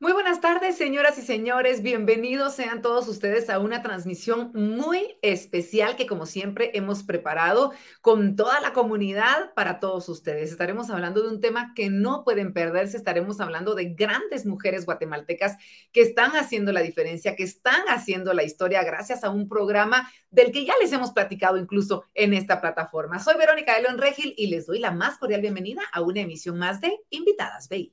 Muy buenas tardes, señoras y señores. Bienvenidos sean todos ustedes a una transmisión muy especial que, como siempre, hemos preparado con toda la comunidad para todos ustedes. Estaremos hablando de un tema que no pueden perderse. Estaremos hablando de grandes mujeres guatemaltecas que están haciendo la diferencia, que están haciendo la historia gracias a un programa del que ya les hemos platicado incluso en esta plataforma. Soy Verónica de León Regil y les doy la más cordial bienvenida a una emisión más de Invitadas BI.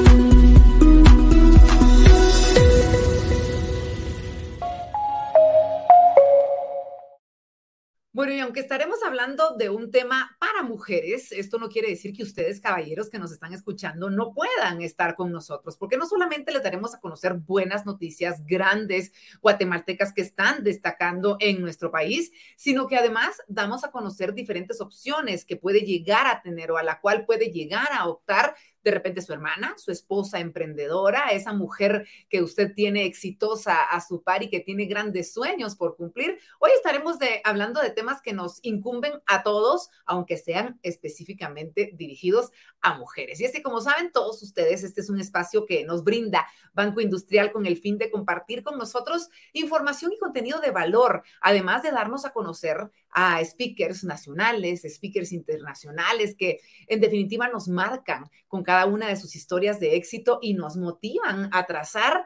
Bueno, y aunque estaremos hablando de un tema para mujeres, esto no quiere decir que ustedes, caballeros que nos están escuchando, no puedan estar con nosotros, porque no solamente les daremos a conocer buenas noticias grandes guatemaltecas que están destacando en nuestro país, sino que además damos a conocer diferentes opciones que puede llegar a tener o a la cual puede llegar a optar de repente su hermana, su esposa emprendedora, esa mujer que usted tiene exitosa a su par y que tiene grandes sueños por cumplir. Hoy estaremos de, hablando de temas que nos incumben a todos, aunque sean específicamente dirigidos a mujeres. Y es que, como saben todos ustedes, este es un espacio que nos brinda Banco Industrial con el fin de compartir con nosotros información y contenido de valor, además de darnos a conocer a speakers nacionales, speakers internacionales que en definitiva nos marcan con cada una de sus historias de éxito y nos motivan a trazar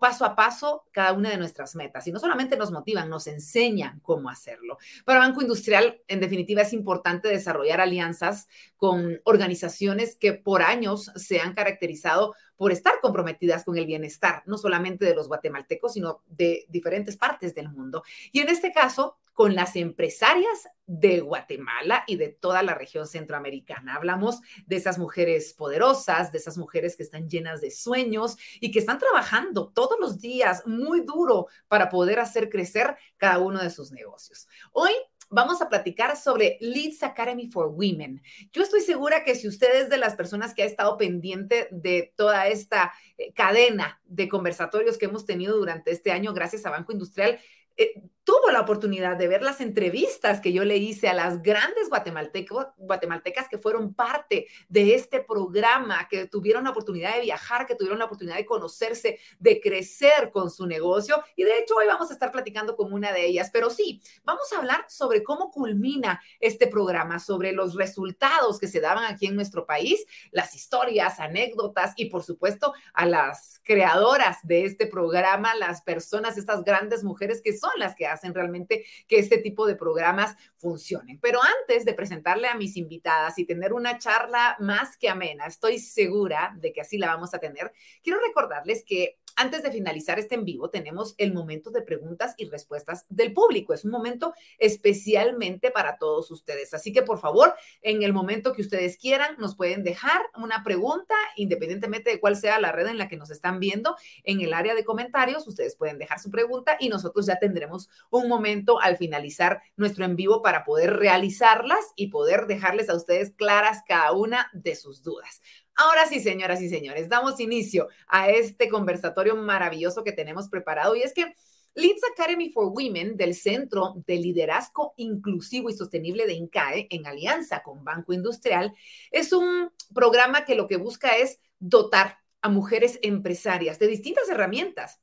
paso a paso cada una de nuestras metas. Y no solamente nos motivan, nos enseñan cómo hacerlo. Para Banco Industrial, en definitiva, es importante desarrollar alianzas con organizaciones que por años se han caracterizado por estar comprometidas con el bienestar, no solamente de los guatemaltecos, sino de diferentes partes del mundo. Y en este caso, con las empresarias de Guatemala y de toda la región centroamericana. Hablamos de esas mujeres poderosas, de esas mujeres que están llenas de sueños y que están trabajando todos los días muy duro para poder hacer crecer cada uno de sus negocios. Hoy vamos a platicar sobre Leads Academy for Women. Yo estoy segura que si usted es de las personas que ha estado pendiente de toda esta eh, cadena de conversatorios que hemos tenido durante este año gracias a Banco Industrial, eh, tuvo la oportunidad de ver las entrevistas que yo le hice a las grandes guatemaltecas que fueron parte de este programa, que tuvieron la oportunidad de viajar, que tuvieron la oportunidad de conocerse, de crecer con su negocio. Y de hecho hoy vamos a estar platicando con una de ellas. Pero sí, vamos a hablar sobre cómo culmina este programa, sobre los resultados que se daban aquí en nuestro país, las historias, anécdotas y por supuesto a las creadoras de este programa, las personas, estas grandes mujeres que son las que hacen hacen realmente que este tipo de programas funcionen. Pero antes de presentarle a mis invitadas y tener una charla más que amena, estoy segura de que así la vamos a tener, quiero recordarles que antes de finalizar este en vivo, tenemos el momento de preguntas y respuestas del público. Es un momento especialmente para todos ustedes. Así que, por favor, en el momento que ustedes quieran, nos pueden dejar una pregunta, independientemente de cuál sea la red en la que nos están viendo. En el área de comentarios, ustedes pueden dejar su pregunta y nosotros ya tendremos un momento al finalizar nuestro en vivo para poder realizarlas y poder dejarles a ustedes claras cada una de sus dudas. Ahora sí, señoras y señores, damos inicio a este conversatorio maravilloso que tenemos preparado y es que Leads Academy for Women del Centro de Liderazgo Inclusivo y Sostenible de INCAE, en alianza con Banco Industrial, es un programa que lo que busca es dotar a mujeres empresarias de distintas herramientas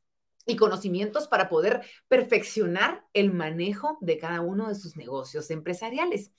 y conocimientos para poder perfeccionar el manejo de cada uno de sus negocios empresariales.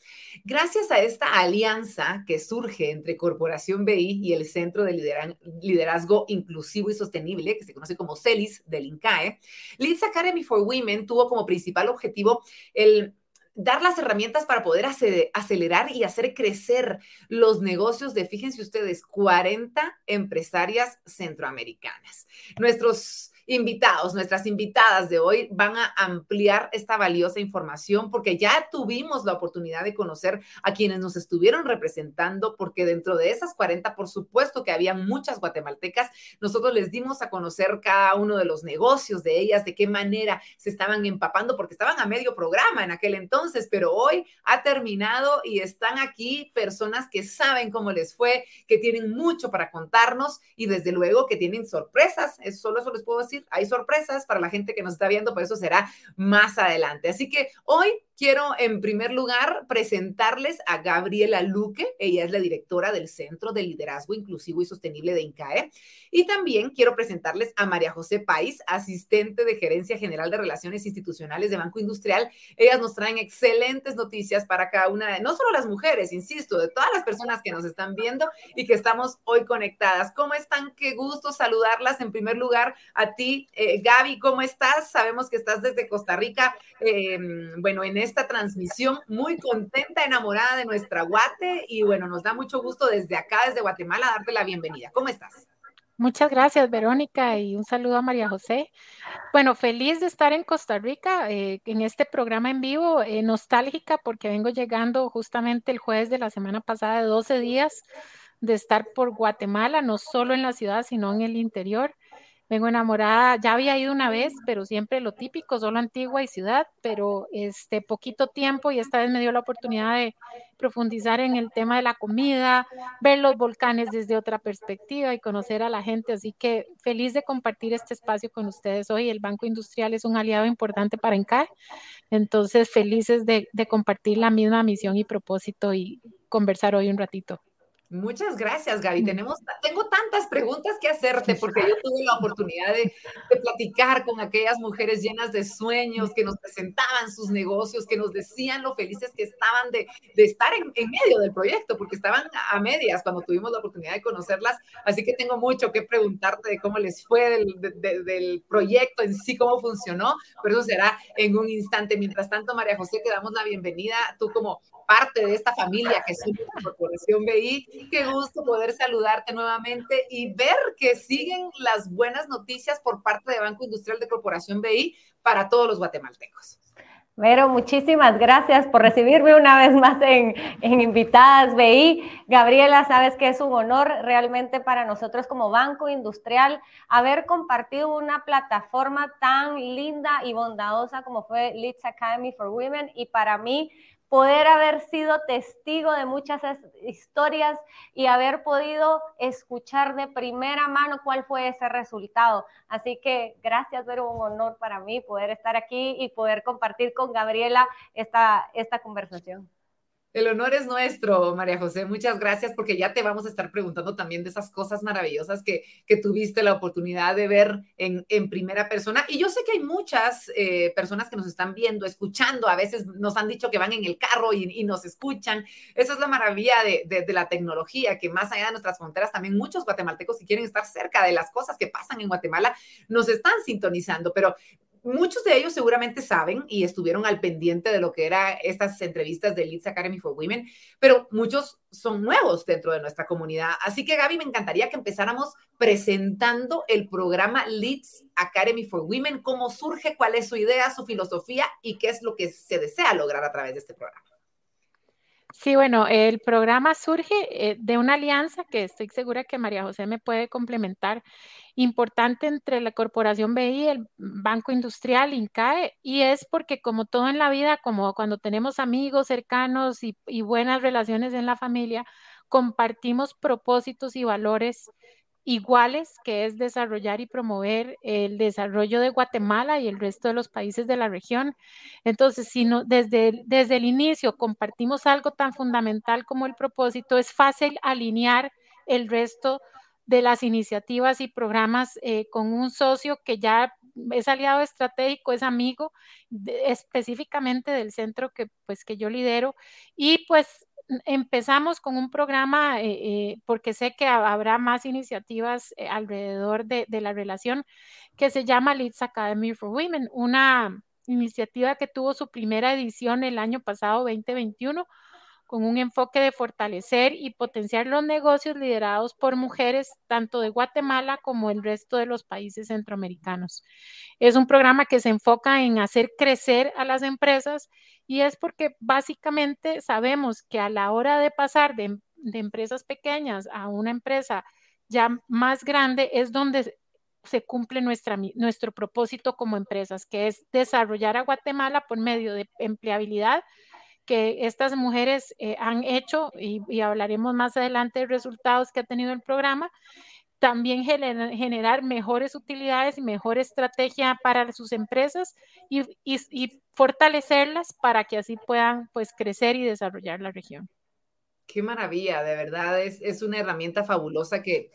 Gracias a esta alianza que surge entre Corporación BI y el Centro de Liderazgo Inclusivo y Sostenible, que se conoce como CELIS del INCAE, Leads Academy for Women tuvo como principal objetivo el dar las herramientas para poder acelerar y hacer crecer los negocios de, fíjense ustedes, 40 empresarias centroamericanas. Nuestros invitados, nuestras invitadas de hoy van a ampliar esta valiosa información porque ya tuvimos la oportunidad de conocer a quienes nos estuvieron representando, porque dentro de esas 40, por supuesto que había muchas guatemaltecas, nosotros les dimos a conocer cada uno de los negocios de ellas, de qué manera se estaban empapando, porque estaban a medio programa en aquel entonces, pero hoy ha terminado y están aquí personas que saben cómo les fue, que tienen mucho para contarnos y desde luego que tienen sorpresas, es solo eso les puedo decir hay sorpresas para la gente que nos está viendo, pero eso será más adelante. Así que hoy quiero en primer lugar presentarles a Gabriela Luque. Ella es la directora del Centro de Liderazgo Inclusivo y Sostenible de INCAE. Y también quiero presentarles a María José País, asistente de Gerencia General de Relaciones Institucionales de Banco Industrial. Ellas nos traen excelentes noticias para cada una de, no solo las mujeres, insisto, de todas las personas que nos están viendo y que estamos hoy conectadas. ¿Cómo están? Qué gusto saludarlas. En primer lugar, a ti, eh, Gaby, ¿cómo estás? Sabemos que estás desde Costa Rica, eh, bueno, en esta transmisión, muy contenta, enamorada de nuestra Guate y bueno, nos da mucho gusto desde acá, desde Guatemala, darte la bienvenida. ¿Cómo estás? Muchas gracias, Verónica, y un saludo a María José. Bueno, feliz de estar en Costa Rica eh, en este programa en vivo, eh, nostálgica porque vengo llegando justamente el jueves de la semana pasada de 12 días de estar por Guatemala, no solo en la ciudad, sino en el interior. Vengo enamorada, ya había ido una vez, pero siempre lo típico, solo Antigua y ciudad, pero este poquito tiempo y esta vez me dio la oportunidad de profundizar en el tema de la comida, ver los volcanes desde otra perspectiva y conocer a la gente, así que feliz de compartir este espacio con ustedes hoy. El Banco Industrial es un aliado importante para ENCAE, entonces felices de, de compartir la misma misión y propósito y conversar hoy un ratito. Muchas gracias, Gaby. Mm. Tenemos, tengo tantas preguntas que hacerte porque yo tuve la oportunidad de, platicar con aquellas mujeres llenas de sueños que nos presentaban sus negocios, que nos decían lo felices que estaban de, estar en, medio del proyecto, porque estaban a medias cuando tuvimos la oportunidad de conocerlas. Así que tengo mucho que preguntarte de cómo les fue del, del proyecto en sí, cómo funcionó, pero eso será en un instante. Mientras tanto, María José, te damos la bienvenida. Tú como parte de esta familia que es la Corporación BI. Qué gusto poder saludarte nuevamente y ver que siguen las buenas noticias por parte de Banco Industrial de Corporación BI para todos los guatemaltecos. Vero, muchísimas gracias por recibirme una vez más en, en, Invitadas BI. Gabriela, sabes que es un honor realmente para nosotros como Banco Industrial haber compartido una plataforma tan linda y bondadosa como fue Leeds Academy for Women y para mí poder haber sido testigo de muchas historias y haber podido escuchar de primera mano cuál fue ese resultado. Así que gracias, pero un honor para mí poder estar aquí y poder compartir con Gabriela esta, esta conversación. El honor es nuestro, María José. Muchas gracias porque ya te vamos a estar preguntando también de esas cosas maravillosas que, que tuviste la oportunidad de ver en, en, primera persona. Y yo sé que hay muchas eh, personas que nos están viendo, escuchando. A veces nos han dicho que van en el carro y, nos escuchan. Esa es la maravilla de, de, de, la tecnología, que más allá de nuestras fronteras, también muchos guatemaltecos que quieren estar cerca de las cosas que pasan en Guatemala nos están sintonizando. Pero muchos de ellos seguramente saben y estuvieron al pendiente de lo que eran estas entrevistas de Leeds Academy for Women, pero muchos son nuevos dentro de nuestra comunidad. Así que Gaby, me encantaría que empezáramos presentando el programa Leeds Academy for Women, cómo surge, cuál es su idea, su filosofía y qué es lo que se desea lograr a través de este programa. Sí, bueno, el programa surge eh, de una alianza que estoy segura que María José me puede complementar, importante entre la Corporación BI, el Banco Industrial, INCAE, y es porque como todo en la vida, como cuando tenemos amigos cercanos y, y buenas relaciones en la familia, compartimos propósitos y valores iguales, que es desarrollar y promover el desarrollo de Guatemala y el resto de los países de la región. Entonces, si no, desde, desde el inicio compartimos algo tan fundamental como el propósito, es fácil alinear el resto de las iniciativas y programas eh, con un socio que ya es aliado estratégico, es amigo específicamente del centro que pues que yo lidero. Y pues empezamos con un programa, eh, eh, porque sé que habrá más iniciativas alrededor de, de, la relación, que se llama Leeds Academy for Women, una iniciativa que tuvo su primera edición el año pasado, 2021, con un enfoque de fortalecer y potenciar los negocios liderados por mujeres tanto de Guatemala como el resto de los países centroamericanos. Es un programa que se enfoca en hacer crecer a las empresas y es porque básicamente sabemos que a la hora de pasar de, de empresas pequeñas a una empresa ya más grande es donde se cumple nuestra, nuestro propósito como empresas, que es desarrollar a Guatemala por medio de empleabilidad, que estas mujeres eh, han hecho y, hablaremos más adelante de resultados que ha tenido el programa, también generar mejores utilidades y mejor estrategia para sus empresas y, y, fortalecerlas para que así puedan pues crecer y desarrollar la región. Qué maravilla, de verdad, es, es una herramienta fabulosa que,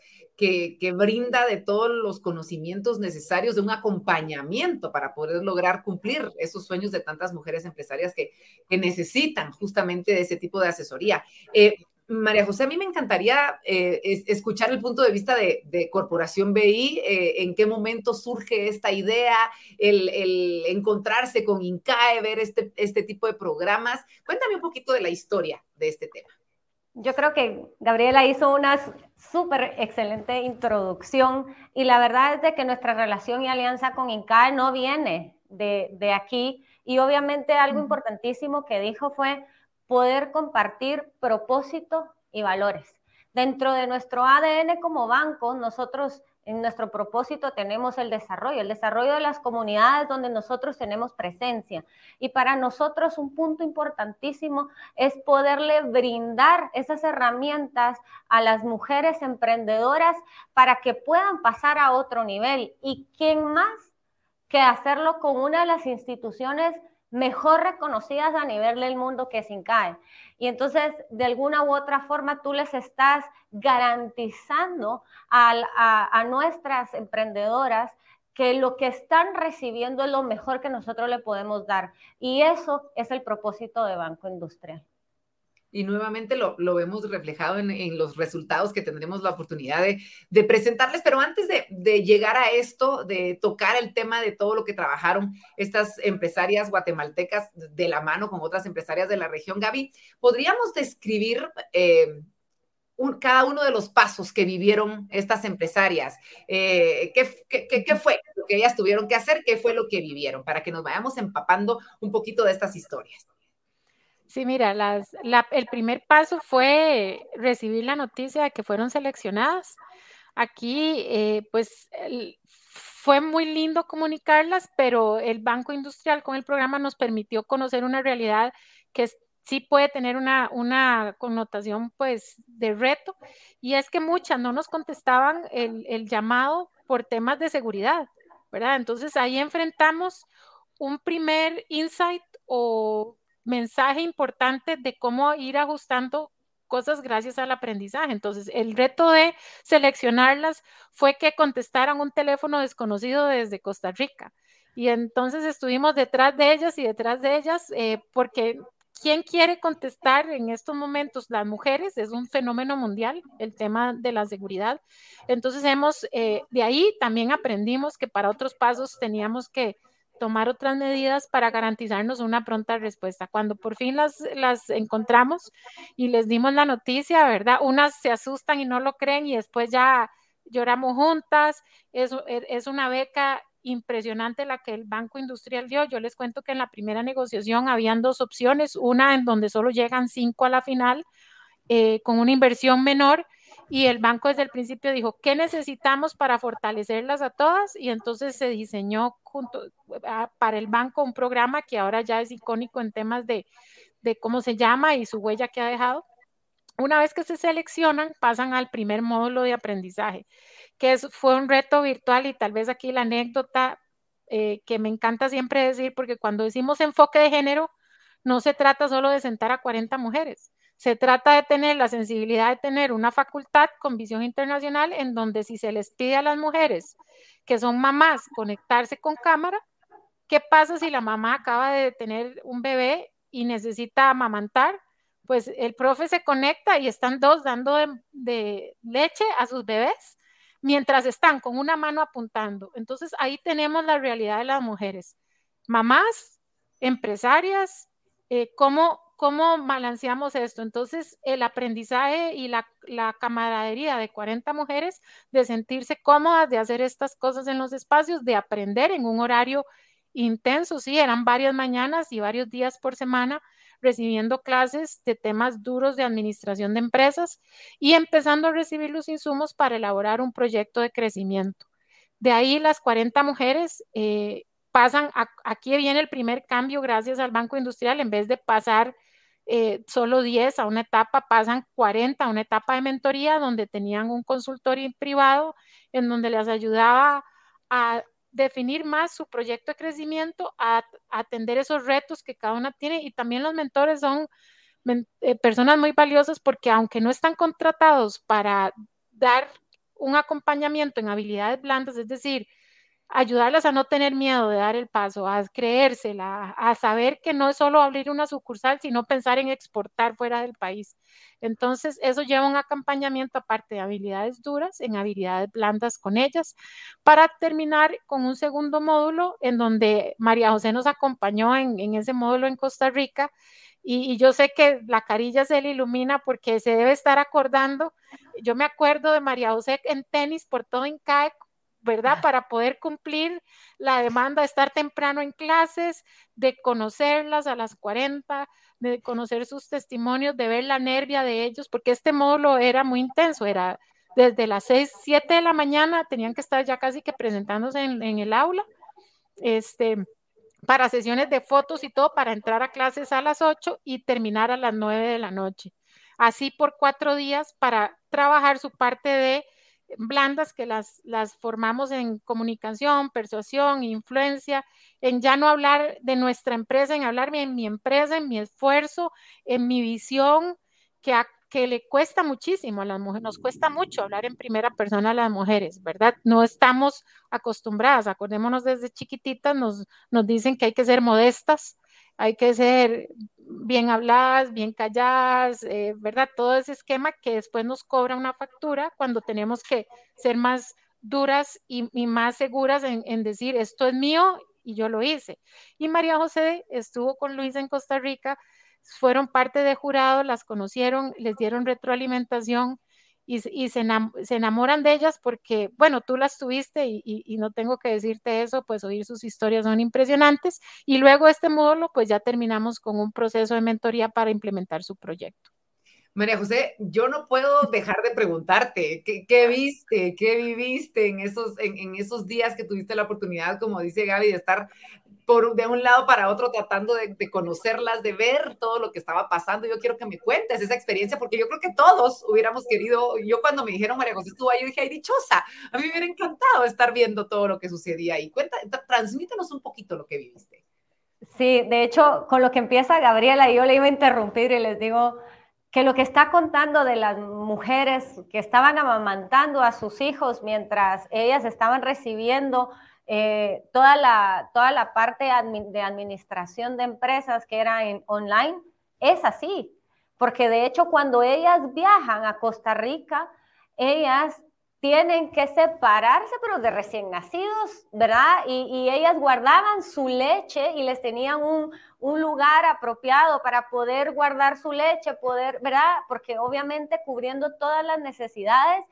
que, brinda de todos los conocimientos necesarios de un acompañamiento para poder lograr cumplir esos sueños de tantas mujeres empresarias que, que necesitan justamente de ese tipo de asesoría. Eh, María José, a mí me encantaría eh, escuchar el punto de vista de, Corporación BI, eh, en qué momento surge esta idea, el, encontrarse con INCAE, ver este, este tipo de programas. Cuéntame un poquito de la historia de este tema. Yo creo que Gabriela hizo una súper excelente introducción y la verdad es de que nuestra relación y alianza con INCAE no viene de, de aquí y obviamente algo importantísimo que dijo fue poder compartir propósito y valores. Dentro de nuestro ADN como banco, nosotros en nuestro propósito tenemos el desarrollo, el desarrollo de las comunidades donde nosotros tenemos presencia. Y para nosotros un punto importantísimo es poderle brindar esas herramientas a las mujeres emprendedoras para que puedan pasar a otro nivel. ¿Y quién más que hacerlo con una de las instituciones mejor reconocidas a nivel del mundo que es INCAE. Y entonces, de alguna u otra forma, tú les estás garantizando a, a, nuestras emprendedoras que lo que están recibiendo es lo mejor que nosotros le podemos dar. Y eso es el propósito de Banco Industrial y nuevamente lo, vemos reflejado en, los resultados que tendremos la oportunidad de, presentarles. Pero antes de, llegar a esto, de tocar el tema de todo lo que trabajaron estas empresarias guatemaltecas de la mano con otras empresarias de la región, Gaby, ¿podríamos describir eh, cada uno de los pasos que vivieron estas empresarias? Eh, qué fue lo que ellas tuvieron que hacer? ¿Qué fue lo que vivieron? Para que nos vayamos empapando un poquito de estas historias. Sí, mira, las, el primer paso fue recibir la noticia de que fueron seleccionadas. Aquí, eh, pues, fue muy lindo comunicarlas, pero el Banco Industrial con el programa nos permitió conocer una realidad que sí puede tener una, una connotación, pues, de reto, y es que muchas no nos contestaban el, el llamado por temas de seguridad, ¿verdad? Entonces ahí enfrentamos un primer insight o mensaje importante de cómo ir ajustando cosas gracias al aprendizaje. Entonces, el reto de seleccionarlas fue que contestaran un teléfono desconocido desde Costa Rica. Y entonces estuvimos detrás de ellas y detrás de ellas, eh, porque ¿quién quiere contestar en estos momentos? Las mujeres, es un fenómeno mundial el tema de la seguridad. Entonces, hemos, eh, de ahí también aprendimos que para otros pasos teníamos que tomar otras medidas para garantizarnos una pronta respuesta. Cuando por fin las, las encontramos y les dimos la noticia, ¿verdad? Unas se asustan y no lo creen y después ya lloramos juntas. Es, es una beca impresionante la que el Banco Industrial dio. Yo les cuento que en la primera negociación habían dos opciones, una en donde solo llegan cinco a la final eh, con una inversión menor y el banco desde el principio dijo, ¿qué necesitamos para fortalecerlas a todas? Y entonces se diseñó junto, ah, para el banco un programa que ahora ya es icónico en temas de, de cómo se llama y su huella que ha dejado. Una vez que se seleccionan, pasan al primer módulo de aprendizaje, que es, fue un reto virtual y tal vez aquí la anécdota eh, que me encanta siempre decir, porque cuando decimos enfoque de género, no se trata solo de sentar a 40 mujeres, se trata de tener la sensibilidad de tener una facultad con visión internacional en donde si se les pide a las mujeres que son mamás conectarse con cámara, ¿qué pasa si la mamá acaba de tener un bebé y necesita amamantar? Pues el profe se conecta y están dos dando de, leche a sus bebés mientras están con una mano apuntando. Entonces ahí tenemos la realidad de las mujeres, mamás, empresarias, eh, cómo ¿cómo balanceamos esto? Entonces, el aprendizaje y la, camaradería de 40 mujeres, de sentirse cómodas, de hacer estas cosas en los espacios, de aprender en un horario intenso, sí, eran varias mañanas y varios días por semana recibiendo clases de temas duros de administración de empresas y empezando a recibir los insumos para elaborar un proyecto de crecimiento. De ahí las 40 mujeres eh, pasan, aquí viene el primer cambio gracias al Banco Industrial, en vez de pasar eh, solo 10 a una etapa, pasan 40 a una etapa de mentoría donde tenían un consultorio privado en donde les ayudaba a definir más su proyecto de crecimiento, a, atender esos retos que cada una tiene. Y también los mentores son eh, personas muy valiosas porque aunque no están contratados para dar un acompañamiento en habilidades blandas, es decir, ayudarlas a no tener miedo de dar el paso, a creérsela, a saber que no es solo abrir una sucursal, sino pensar en exportar fuera del país. Entonces, eso lleva un acompañamiento aparte de habilidades duras, en habilidades blandas con ellas, para terminar con un segundo módulo en donde María José nos acompañó en, ese módulo en Costa Rica. Y, y, yo sé que la carilla se le ilumina porque se debe estar acordando. Yo me acuerdo de María José en tenis por todo INCAE ¿verdad? Para poder cumplir la demanda de estar temprano en clases, de conocerlas a las 40, de conocer sus testimonios, de ver la nervia de ellos, porque este módulo era muy intenso, era desde las 6, 7 de la mañana, tenían que estar ya casi que presentándose en, en el aula, este, para sesiones de fotos y todo, para entrar a clases a las 8 y terminar a las 9 de la noche. Así por cuatro días para trabajar su parte de blandas que las, las formamos en comunicación, persuasión, influencia, en ya no hablar de nuestra empresa, en hablar en mi empresa, en mi esfuerzo, en mi visión, que, que le cuesta muchísimo a las mujeres, nos cuesta mucho hablar en primera persona a las mujeres, ¿verdad? No estamos acostumbradas, acordémonos desde chiquititas, nos, nos dicen que hay que ser modestas, hay que ser bien habladas, bien calladas, eh, ¿verdad? Todo ese esquema que después nos cobra una factura cuando tenemos que ser más duras y, más seguras en, en, decir esto es mío y yo lo hice. Y María José estuvo con Luisa en Costa Rica, fueron parte de jurado, las conocieron, les dieron retroalimentación y, se, enamoran de ellas porque, bueno, tú las tuviste y, no tengo que decirte eso, pues oír sus historias son impresionantes. Y luego este módulo, pues ya terminamos con un proceso de mentoría para implementar su proyecto. María José, yo no puedo dejar de preguntarte, ¿qué, viste, qué viviste en esos, en, esos días que tuviste la oportunidad, como dice Gaby, de estar de un lado para otro tratando de, conocerlas, de ver todo lo que estaba pasando? Yo quiero que me cuentes esa experiencia, porque yo creo que todos hubiéramos querido, yo cuando me dijeron María José estuvo ahí, yo dije, ay, dichosa, a mí me hubiera encantado estar viendo todo lo que sucedía ahí. Cuenta, transmítenos un poquito lo que viviste. Sí, de hecho, con lo que empieza Gabriela, yo le iba a interrumpir y les digo, que lo que está contando de las mujeres que estaban amamantando a sus hijos mientras ellas estaban recibiendo eh, toda, la, toda la parte de administración de empresas que era en online, es así. Porque de hecho cuando ellas viajan a Costa Rica, ellas tienen que separarse, pero de recién nacidos, ¿verdad? Y, ellas guardaban su leche y les tenían un, un, lugar apropiado para poder guardar su leche, poder, ¿verdad? Porque obviamente cubriendo todas las necesidades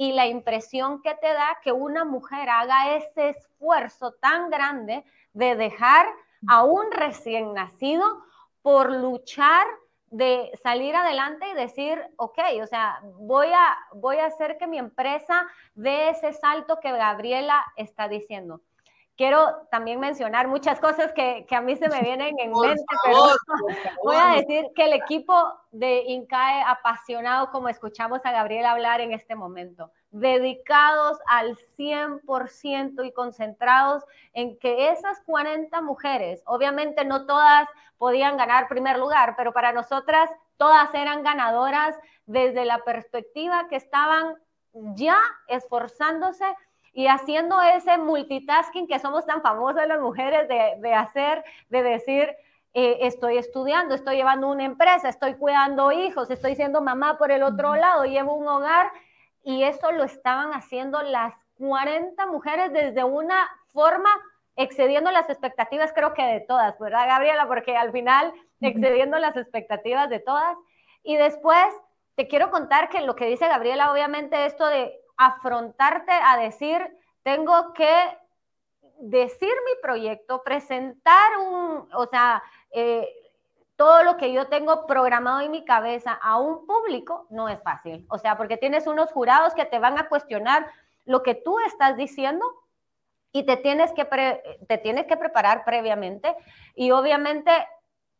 y la impresión que te da que una mujer haga ese esfuerzo tan grande de dejar a un recién nacido por luchar de salir adelante y decir, ok, o sea, voy a, voy a hacer que mi empresa dé ese salto que Gabriela está diciendo. Quiero también mencionar muchas cosas que, que a mí se me vienen en mente, pero voy a decir que el equipo de INCAE apasionado, como escuchamos a Gabriela hablar en este momento, dedicados al 100% y concentrados en que esas 40 mujeres, obviamente no todas podían ganar primer lugar, pero para nosotras todas eran ganadoras desde la perspectiva que estaban ya esforzándose y haciendo ese multitasking que somos tan famosas las mujeres de, hacer, de decir, eh, estoy estudiando, estoy llevando una empresa, estoy cuidando hijos, estoy siendo mamá por el otro lado, llevo un hogar y eso lo estaban haciendo las 40 mujeres desde una forma excediendo las expectativas, creo que de todas, ¿verdad, Gabriela? Porque al final, excediendo las expectativas de todas. Y después, te quiero contar que lo que dice Gabriela, obviamente, esto de afrontarte a decir, tengo que decir mi proyecto, presentar un, o sea, eh, todo lo que yo tengo programado en mi cabeza a un público no es fácil. O sea, porque tienes unos jurados que te van a cuestionar lo que tú estás diciendo y te tienes que, te tienes que preparar previamente. Y obviamente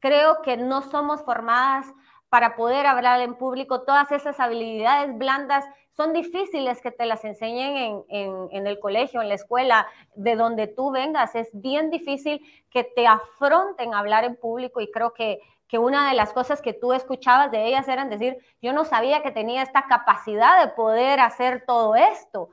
creo que no somos formadas para poder hablar en público. Todas esas habilidades blandas son difíciles que te las enseñen en, el colegio, en la escuela, de donde tú vengas. Es bien difícil que te afronten a hablar en público y creo que, que una de las cosas que tú escuchabas de ellas eran decir, yo no sabía que tenía esta capacidad de poder hacer todo esto.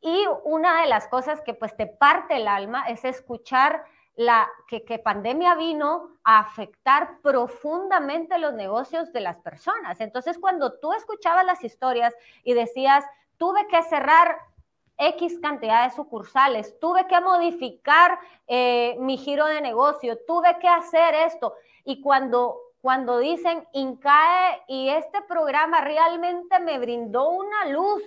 Y una de las cosas que pues te parte el alma es escuchar la, que, pandemia vino a afectar profundamente los negocios de las personas. Entonces, cuando tú escuchabas las historias y decías, tuve que cerrar X cantidad de sucursales, tuve que modificar eh, mi giro de negocio, tuve que hacer esto. Y cuando, cuando dicen INCAE y este programa realmente me brindó una luz,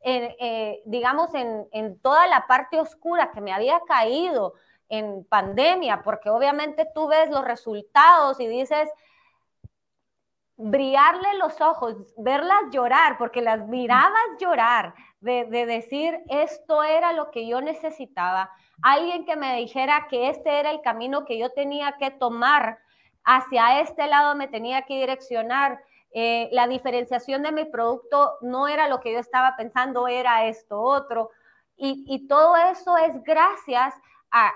eh, digamos, en, en toda la parte oscura que me había caído, en pandemia, porque obviamente tú ves los resultados y dices, brillarle los ojos, verlas llorar, porque las mirabas llorar, de, decir, esto era lo que yo necesitaba, alguien que me dijera que este era el camino que yo tenía que tomar, hacia este lado me tenía que direccionar. Eh, la diferenciación de mi producto no era lo que yo estaba pensando, era esto otro. Y, y todo eso es gracias a,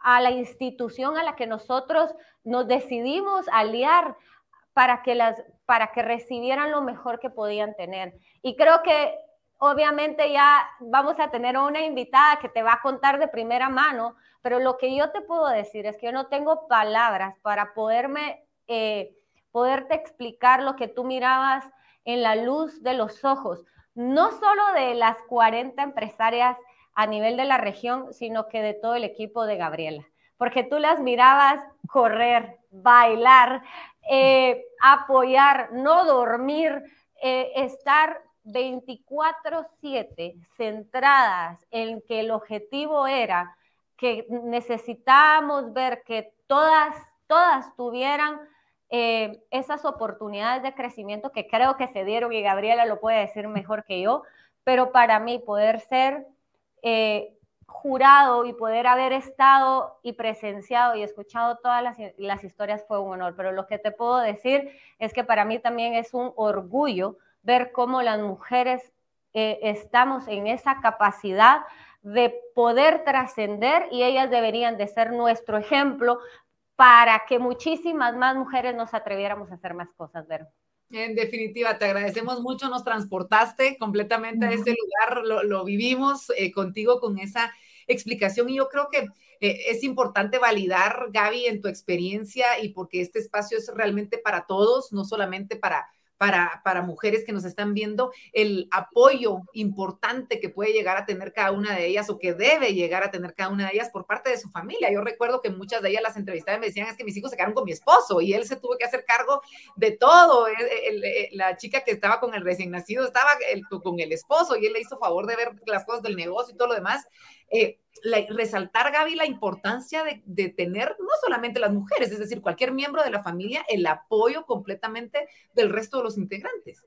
a la institución a la que nosotros nos decidimos aliar para que, las, para que recibieran lo mejor que podían tener. Y creo que obviamente ya vamos a tener una invitada que te va a contar de primera mano, pero lo que yo te puedo decir es que yo no tengo palabras para poderme, eh, poderte explicar lo que tú mirabas en la luz de los ojos, no solo de las 40 empresarias a nivel de la región, sino que de todo el equipo de Gabriela, porque tú las mirabas correr, bailar, eh, apoyar, no dormir, eh, estar 24/7 centradas en que el objetivo era que necesitábamos ver que todas, todas tuvieran eh, esas oportunidades de crecimiento que creo que se dieron y Gabriela lo puede decir mejor que yo, pero para mí poder ser eh, jurado y poder haber estado y presenciado y escuchado todas las, historias fue un honor. Pero lo que te puedo decir es que para mí también es un orgullo ver cómo las mujeres eh, estamos en esa capacidad de poder trascender y ellas deberían de ser nuestro ejemplo para que muchísimas más mujeres nos atreviéramos a hacer más cosas, Vero. En definitiva, te agradecemos mucho, nos transportaste completamente a este lugar, lo, vivimos eh, contigo con esa explicación y yo creo que eh, es importante validar, Gaby, en tu experiencia y porque este espacio es realmente para todos, no solamente para para, para mujeres que nos están viendo, el apoyo importante que puede llegar a tener cada una de ellas o que debe llegar a tener cada una de ellas por parte de su familia. Yo recuerdo que muchas de ellas las entrevistadas me decían, es que mis hijos se quedaron con mi esposo y él se tuvo que hacer cargo de todo. la chica que estaba con el recién nacido estaba con el esposo y él le hizo favor de ver las cosas del negocio y todo lo demás. Eh, resaltar, Gaby, la importancia de, tener no solamente las mujeres, es decir, cualquier miembro de la familia, el apoyo completamente del resto de los integrantes.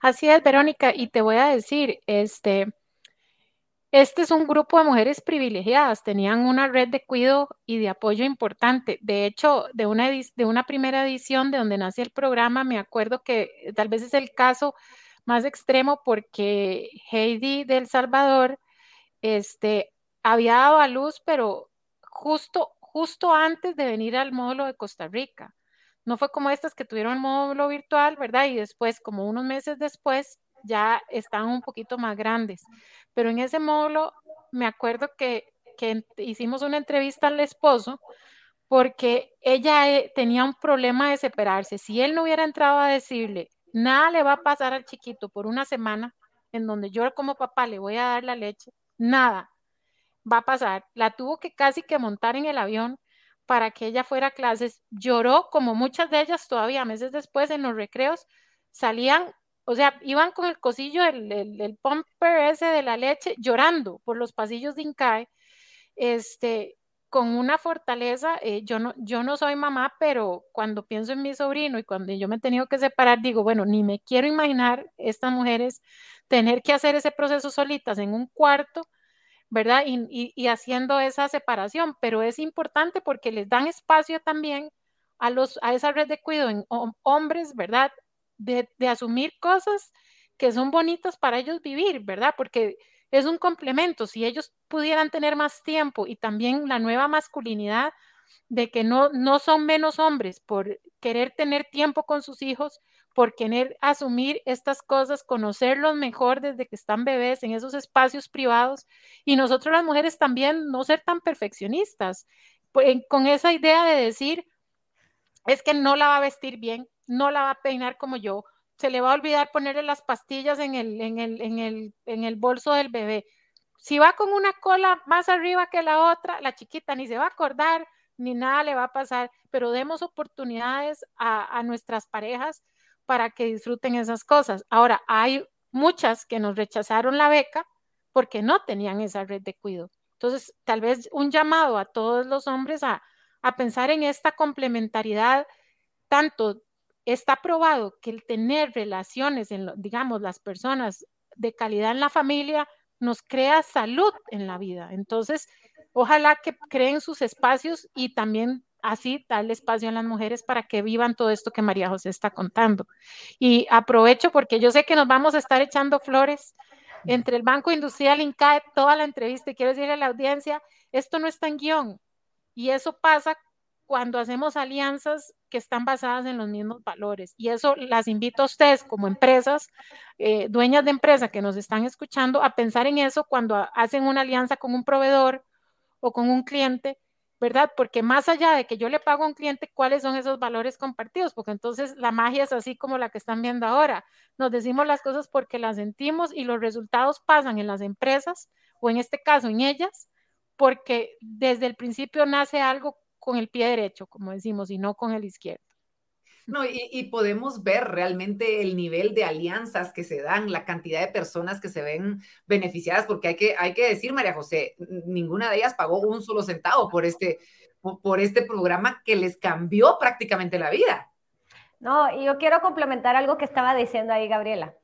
Así es, Verónica, y te voy a decir, este, este es un grupo de mujeres privilegiadas, tenían una red de cuidado y de apoyo importante. De hecho, de una, de una primera edición de donde nace el programa, me acuerdo que tal vez es el caso más extremo porque Heidi del Salvador, este, había dado a luz, pero justo, justo antes de venir al módulo de Costa Rica. No fue como estas que tuvieron módulo virtual, ¿verdad? Y después, como unos meses después, ya estaban un poquito más grandes. Pero en ese módulo, me acuerdo que, que hicimos una entrevista al esposo porque ella eh, tenía un problema de separarse. Si él no hubiera entrado a decirle, nada le va a pasar al chiquito por una semana, en donde yo como papá le voy a dar la leche, nada va a pasar. La tuvo que casi que montar en el avión para que ella fuera a clases. Lloró como muchas de ellas todavía meses después en los recreos. Salían, o sea, iban con el cosillo, el, el, pumper ese de la leche, llorando por los pasillos de Incae. Este, con una fortaleza, eh, yo, no, yo no soy mamá, pero cuando pienso en mi sobrino y cuando yo me he tenido que separar, digo, bueno, ni me quiero imaginar estas mujeres tener que hacer ese proceso solitas en un cuarto, ¿verdad? Y, haciendo esa separación, pero es importante porque les dan espacio también a, los, a esa red de cuidado en hombres, ¿verdad? De, de asumir cosas que son bonitas para ellos vivir, ¿verdad? Porque es un complemento. Si ellos pudieran tener más tiempo y también la nueva masculinidad de que no, no son menos hombres por querer tener tiempo con sus hijos, por querer asumir estas cosas, conocerlos mejor desde que están bebés en esos espacios privados y nosotros las mujeres también no ser tan perfeccionistas, pues, con esa idea de decir, es que no la va a vestir bien, no la va a peinar como yo, se le va a olvidar ponerle las pastillas en el, en el, en el, en el bolso del bebé. Si va con una cola más arriba que la otra, la chiquita ni se va a acordar, ni nada le va a pasar, pero demos oportunidades a, a nuestras parejas para que disfruten esas cosas. Ahora, hay muchas que nos rechazaron la beca porque no tenían esa red de cuidado. Entonces, tal vez un llamado a todos los hombres a, a pensar en esta complementariedad, tanto está probado que el tener relaciones, en, digamos, las personas de calidad en la familia, nos crea salud en la vida. Entonces, ojalá que creen sus espacios y también así darle espacio a las mujeres para que vivan todo esto que María José está contando. Y aprovecho porque yo sé que nos vamos a estar echando flores entre el Banco Industrial INCAE toda la entrevista y quiero decirle a la audiencia, esto no está en guion y eso pasa cuando hacemos alianzas que están basadas en los mismos valores. Y eso las invito a ustedes como empresas, eh, dueñas de empresa que nos están escuchando, a pensar en eso cuando hacen una alianza con un proveedor o con un cliente, ¿verdad? Porque más allá de que yo le pago a un cliente, ¿cuáles son esos valores compartidos? Porque entonces la magia es así como la que están viendo ahora. Nos decimos las cosas porque las sentimos y los resultados pasan en las empresas o en este caso en ellas, porque desde el principio nace algo con el pie derecho, como decimos, y no con el izquierdo. No, y, podemos ver realmente el nivel de alianzas que se dan, la cantidad de personas que se ven beneficiadas, porque hay que, hay que decir, María José, ninguna de ellas pagó un solo centavo por este, por este programa que les cambió prácticamente la vida. No, y yo quiero complementar algo que estaba diciendo ahí Gabriela.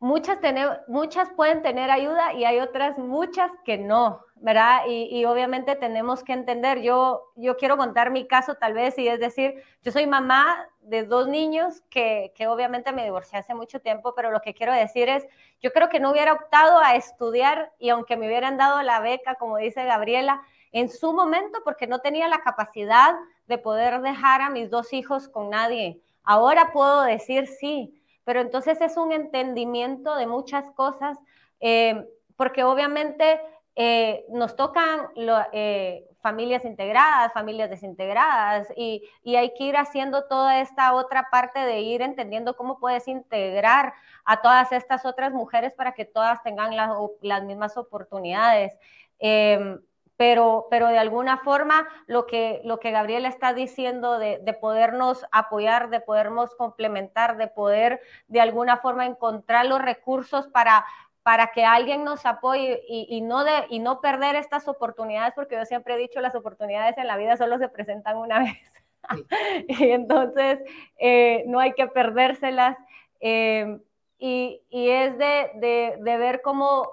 Muchas, muchas pueden tener ayuda y hay otras muchas que no, ¿verdad? Y, obviamente tenemos que entender, yo, yo quiero contar mi caso tal vez y es decir, yo soy mamá de dos niños que, que obviamente me divorcié hace mucho tiempo, pero lo que quiero decir es, yo creo que no hubiera optado a estudiar y aunque me hubieran dado la beca, como dice Gabriela, en su momento porque no tenía la capacidad de poder dejar a mis dos hijos con nadie. Ahora puedo decir sí, pero entonces es un entendimiento de muchas cosas, eh, porque obviamente eh, nos tocan eh, familias integradas, familias desintegradas, y, hay que ir haciendo toda esta otra parte de ir entendiendo cómo puedes integrar a todas estas otras mujeres para que todas tengan las mismas oportunidades. Pero, pero, de alguna forma lo que, lo que Gabriela está diciendo de, podernos apoyar, de podernos complementar, de poder de alguna forma encontrar los recursos para, para que alguien nos apoye y, no de, y no perder estas oportunidades, porque yo siempre he dicho, las oportunidades en la vida solo se presentan una vez. y entonces eh, no hay que perdérselas. Eh, y, y, es de, de, de, ver cómo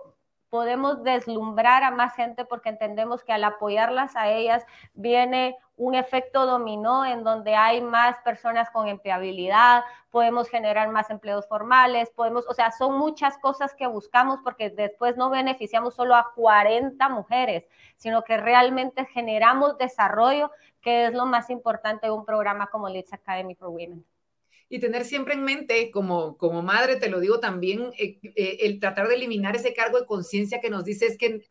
podemos deslumbrar a más gente porque entendemos que al apoyarlas a ellas viene un efecto dominó en donde hay más personas con empleabilidad, podemos generar más empleos formales, podemos, o sea, son muchas cosas que buscamos porque después no beneficiamos solo a 40 mujeres, sino que realmente generamos desarrollo, que es lo más importante de un programa como Leeds Academy for Women y tener siempre en mente, como, como madre, te lo digo también, eh, eh, el tratar de eliminar ese cargo de conciencia que nos dice es que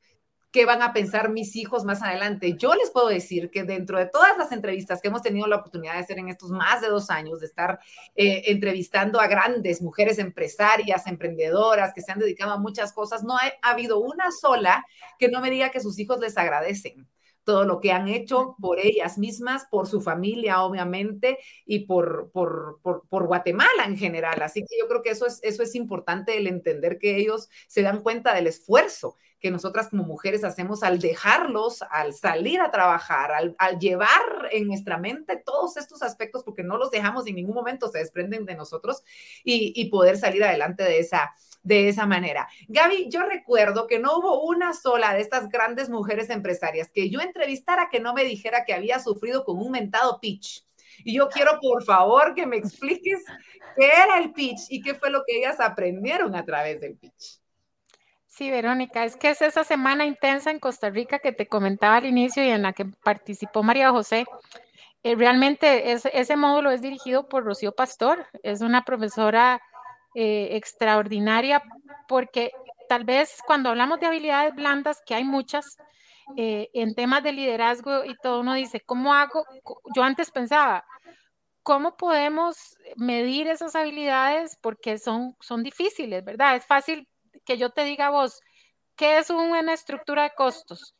qué van a pensar mis hijos más adelante. Yo les puedo decir que dentro de todas las entrevistas que hemos tenido la oportunidad de hacer en estos más de dos años, de estar eh, entrevistando a grandes mujeres empresarias, emprendedoras que se han dedicado a muchas cosas, no ha habido una sola que no me diga que sus hijos les agradecen todo lo que han hecho por ellas mismas, por su familia, obviamente, y por, por, por, Guatemala en general. Así que yo creo que eso es, eso es importante, el entender que ellos se dan cuenta del esfuerzo que nosotras como mujeres hacemos al dejarlos, al salir a trabajar, al, al, llevar en nuestra mente todos estos aspectos, porque no los dejamos en ningún momento, se desprenden de nosotros y, y poder salir adelante de esa, de esa manera. Gaby, yo recuerdo que no hubo una sola de estas grandes mujeres empresarias que yo entrevistara que no me dijera que había sufrido con un mentado pitch Y yo quiero, por favor, que me expliques qué era el pitch y qué fue lo que ellas aprendieron a través del pitch. Sí, Verónica, es que es esa semana intensa en Costa Rica que te comentaba al inicio y en la que participó María José. Eh, realmente ese módulo es dirigido por Rocío Pastor, es una profesora eh, extraordinaria porque tal vez cuando hablamos de habilidades blandas, que hay muchas, eh, en temas de liderazgo y todo, uno dice, ¿cómo hago? Yo antes pensaba, ¿cómo podemos medir esas habilidades? Porque son, son difíciles, ¿verdad? Es fácil que yo te diga a vos, ¿qué es una estructura de costos?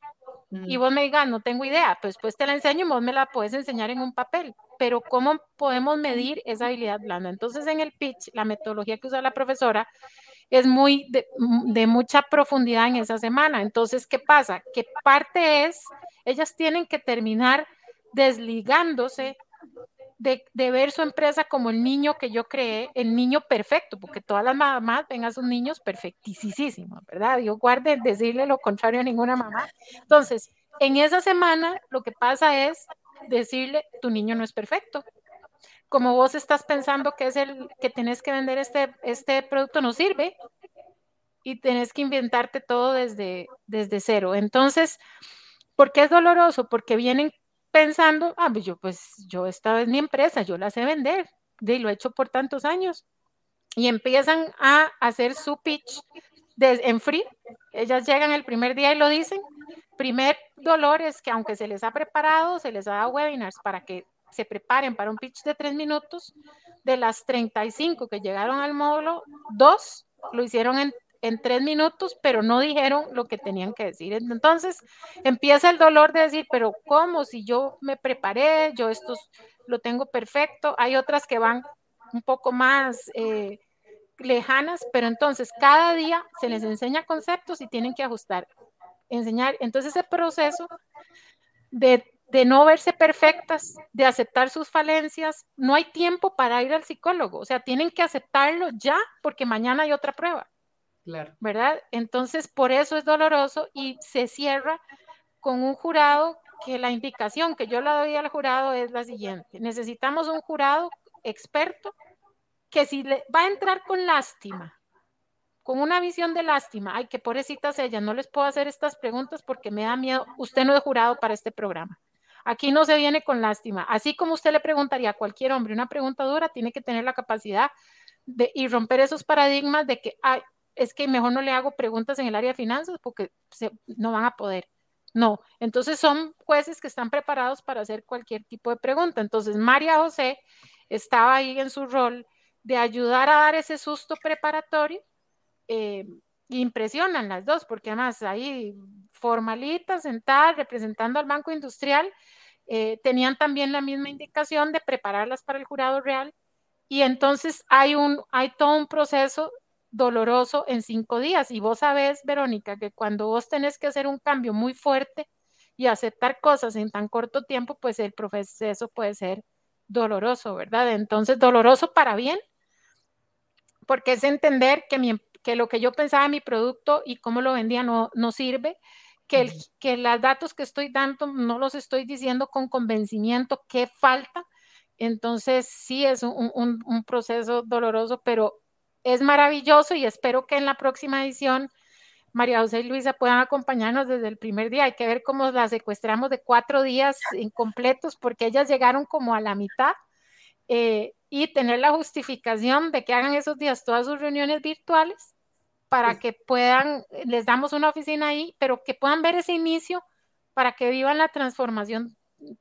Y vos me digas, no tengo idea, pues después te la enseño y vos me la puedes enseñar en un papel. Pero ¿cómo podemos medir esa habilidad blanda? Entonces, en el pitch, la metodología que usa la profesora es muy de, de, mucha profundidad en esa semana. Entonces, ¿qué pasa? Que parte es, ellas tienen que terminar desligándose de, ver su empresa como el niño que yo creé, el niño perfecto, porque todas las mamás ven a sus niños perfectísimos, ¿verdad? Yo guarde decirle lo contrario a ninguna mamá. Entonces, en esa semana lo que pasa es decirle, tu niño no es perfecto. Como vos estás pensando que es el que tenés que vender este, este producto, no sirve y tenés que inventarte todo desde, desde cero. Entonces, ¿por qué es doloroso? Porque vienen pensando, ah, pues yo, pues yo esta vez mi empresa, yo la sé vender, y lo he hecho por tantos años. Y empiezan a hacer su pitch en free. Ellas llegan el primer día y lo dicen. Primer dolor es que aunque se les ha preparado, se les ha dado webinars para que se preparen para un pitch de tres minutos, de las 35 que llegaron al módulo, dos lo hicieron en en tres minutos, pero no dijeron lo que tenían que decir. Entonces empieza el dolor de decir, pero ¿cómo? Si yo me preparé, yo esto lo tengo perfecto. Hay otras que van un poco más eh, lejanas, pero entonces cada día se les enseña conceptos y tienen que ajustar, enseñar. Entonces ese proceso de, de no verse perfectas, de aceptar sus falencias, no hay tiempo para ir al psicólogo, o sea, tienen que aceptarlo ya porque mañana hay otra prueba. ¿Verdad? Entonces, por eso es doloroso y se cierra con un jurado que la indicación que yo le doy al jurado es la siguiente. Necesitamos un jurado experto que si le va a entrar con lástima, con una visión de lástima, ay, que pobrecitas ellas, no les puedo hacer estas preguntas porque me da miedo, usted no es jurado para este programa. Aquí no se viene con lástima. Así como usted le preguntaría a cualquier hombre una pregunta dura, tiene que tener la capacidad de y romper esos paradigmas de que ay, es que mejor no le hago preguntas en el área de finanzas porque no van a poder. No, entonces son jueces que están preparados para hacer cualquier tipo de pregunta. Entonces, María José estaba ahí en su rol de ayudar a dar ese susto preparatorio. Eh, impresionan las dos, porque además ahí formalitas, sentadas, representando al Banco Industrial, eh, tenían también la misma indicación de prepararlas para el jurado real. Y entonces hay, un, hay todo un proceso doloroso en cinco días. Y vos sabés, Verónica, que cuando vos tenés que hacer un cambio muy fuerte y aceptar cosas en tan corto tiempo, pues el proceso puede ser doloroso, ¿verdad? Entonces, doloroso para bien, porque es entender que, mi, que lo que yo pensaba en mi producto y cómo lo vendía no, no sirve, que, el, que los datos que estoy dando no los estoy diciendo con convencimiento, qué falta. Entonces, sí es un, un, un proceso doloroso, pero es maravilloso y espero que en la próxima edición María José y Luisa puedan acompañarnos desde el primer día. Hay que ver cómo las secuestramos de cuatro días incompletos porque ellas llegaron como a la mitad eh, y tener la justificación de que hagan esos días todas sus reuniones virtuales para que puedan, les damos una oficina ahí, pero que puedan ver ese inicio para que vivan la transformación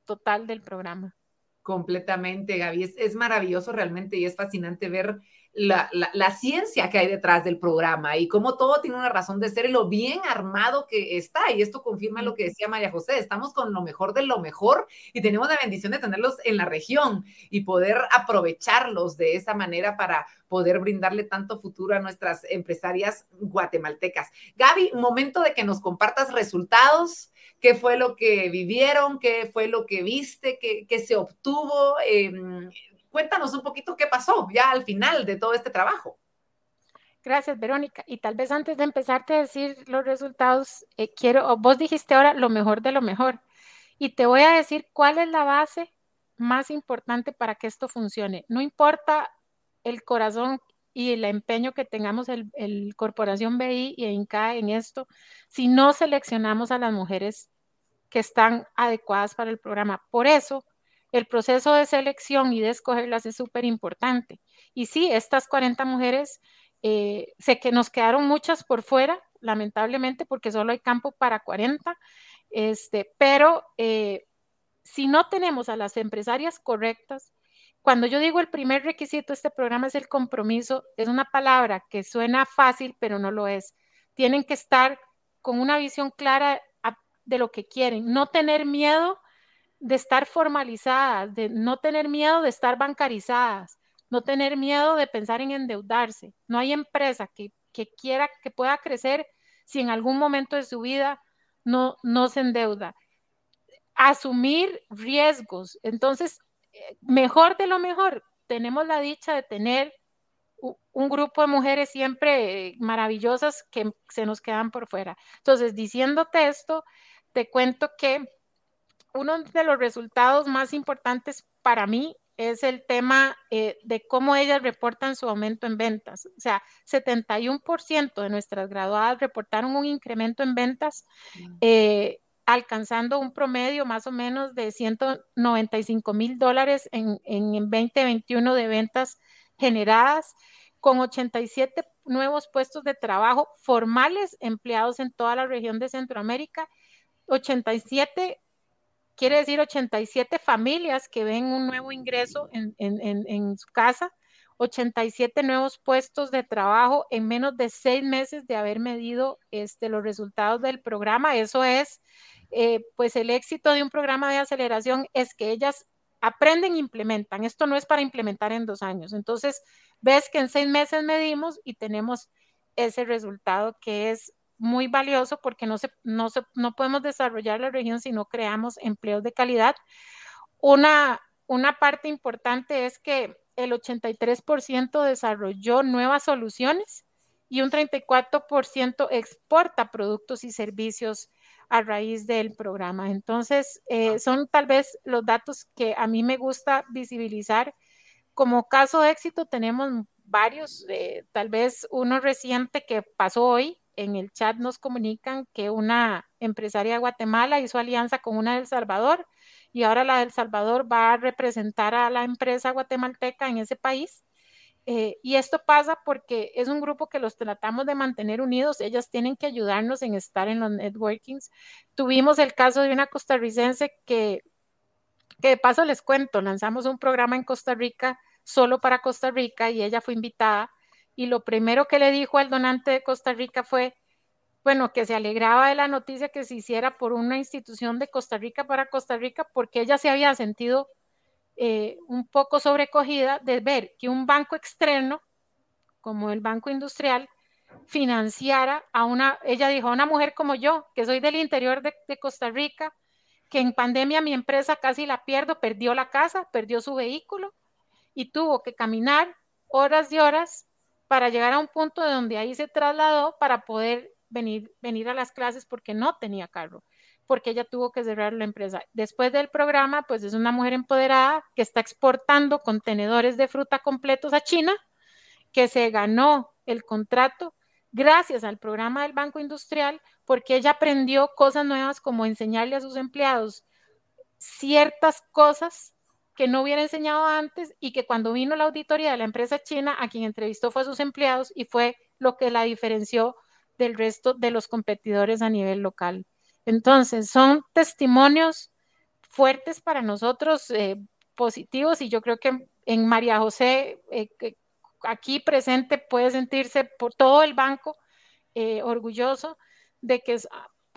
total del programa. Completamente, Gaby. Es, es maravilloso realmente y es fascinante ver la, la, ciencia que hay detrás del programa y cómo todo tiene una razón de ser y lo bien armado que está. Y esto confirma lo que decía María José, estamos con lo mejor de lo mejor y tenemos la bendición de tenerlos en la región y poder aprovecharlos de esa manera para poder brindarle tanto futuro a nuestras empresarias guatemaltecas. Gaby, momento de que nos compartas resultados, qué fue lo que vivieron, qué fue lo que viste, qué, qué se obtuvo. Eh, cuéntanos un poquito qué pasó ya al final de todo este trabajo. Gracias, Verónica. Y tal vez antes de empezarte a decir los resultados, eh, quiero, vos dijiste ahora lo mejor de lo mejor. Y te voy a decir cuál es la base más importante para que esto funcione. No importa el corazón y el empeño que tengamos el, Corporación BI y INCA en esto, si no seleccionamos a las mujeres que están adecuadas para el programa. Por eso, el proceso de selección y de escogerlas es súper importante. Y sí, estas 40 mujeres, eh, sé que nos quedaron muchas por fuera, lamentablemente, porque solo hay campo para 40, este, pero eh, si no tenemos a las empresarias correctas, cuando yo digo el primer requisito de este programa es el compromiso, es una palabra que suena fácil, pero no lo es. Tienen que estar con una visión clara de lo que quieren, no tener miedo de estar formalizadas, de no tener miedo de estar bancarizadas, no tener miedo de pensar en endeudarse. No hay empresa que, quiera, que pueda crecer si en algún momento de su vida no, no se endeuda. Asumir riesgos. Entonces, mejor de lo mejor, tenemos la dicha de tener un grupo de mujeres siempre maravillosas que se nos quedan por fuera. Entonces, diciéndote esto, te cuento que uno de los resultados más importantes para mí es el tema eh, de cómo ellas reportan su aumento en ventas. O sea, 71% de nuestras graduadas reportaron un incremento en ventas eh, alcanzando un promedio más o menos de 195 mil dólares en, en, 2021 de ventas generadas, con 87 nuevos puestos de trabajo formales empleados en toda la región de Centroamérica, 87 quiere decir 87 familias que ven un nuevo ingreso en, en, en, su casa, 87 nuevos puestos de trabajo en menos de seis meses de haber medido este, los resultados del programa. Eso es eh, pues el éxito de un programa de aceleración es que ellas aprenden e implementan. Esto no es para implementar en dos años. Entonces, ves que en seis meses medimos y tenemos ese resultado que es muy valioso porque no, se, no, no podemos desarrollar la región si no creamos empleos de calidad. Una, una parte importante es que el 83% desarrolló nuevas soluciones y un 34% exporta productos y servicios a raíz del programa. Entonces, eh, son tal vez los datos que a mí me gusta visibilizar. Como caso de éxito tenemos varios, eh, tal vez uno reciente que pasó hoy, en el chat nos comunican que una empresaria de Guatemala hizo alianza con una del Salvador y ahora la del Salvador va a representar a la empresa guatemalteca en ese país eh, y esto pasa porque es un grupo que los tratamos de mantener unidos. Ellas tienen que ayudarnos en estar en los networkings. Tuvimos el caso de una costarricense que, que de paso les cuento, lanzamos un programa en Costa Rica solo para Costa Rica y ella fue invitada. Y lo primero que le dijo al donante de Costa Rica fue, bueno, que se alegraba de la noticia que se hiciera por una institución de Costa Rica para Costa Rica porque ella se había sentido eh, un poco sobrecogida de ver que un banco externo, como el Banco Industrial, financiara a una, ella dijo, a una mujer como yo, que soy del interior de, de Costa Rica, que en pandemia mi empresa casi la pierdo, perdió la casa, perdió su vehículo y tuvo que caminar horas y horas para llegar a un punto de donde ahí se trasladó para poder venir, venir a las clases porque no tenía carro porque ella tuvo que cerrar la empresa. Después del programa, pues es una mujer empoderada que está exportando contenedores de fruta completos a China, que se ganó el contrato gracias al programa del Banco Industrial, porque ella aprendió cosas nuevas como enseñarle a sus empleados ciertas cosas que no hubiera enseñado antes y que cuando vino la auditoría de la empresa china, a quien entrevistó fue a sus empleados y fue lo que la diferenció del resto de los competidores a nivel local. Entonces, son testimonios fuertes para nosotros, eh, positivos, y yo creo que en María José, eh, aquí presente, puede sentirse por todo el banco eh, orgulloso de que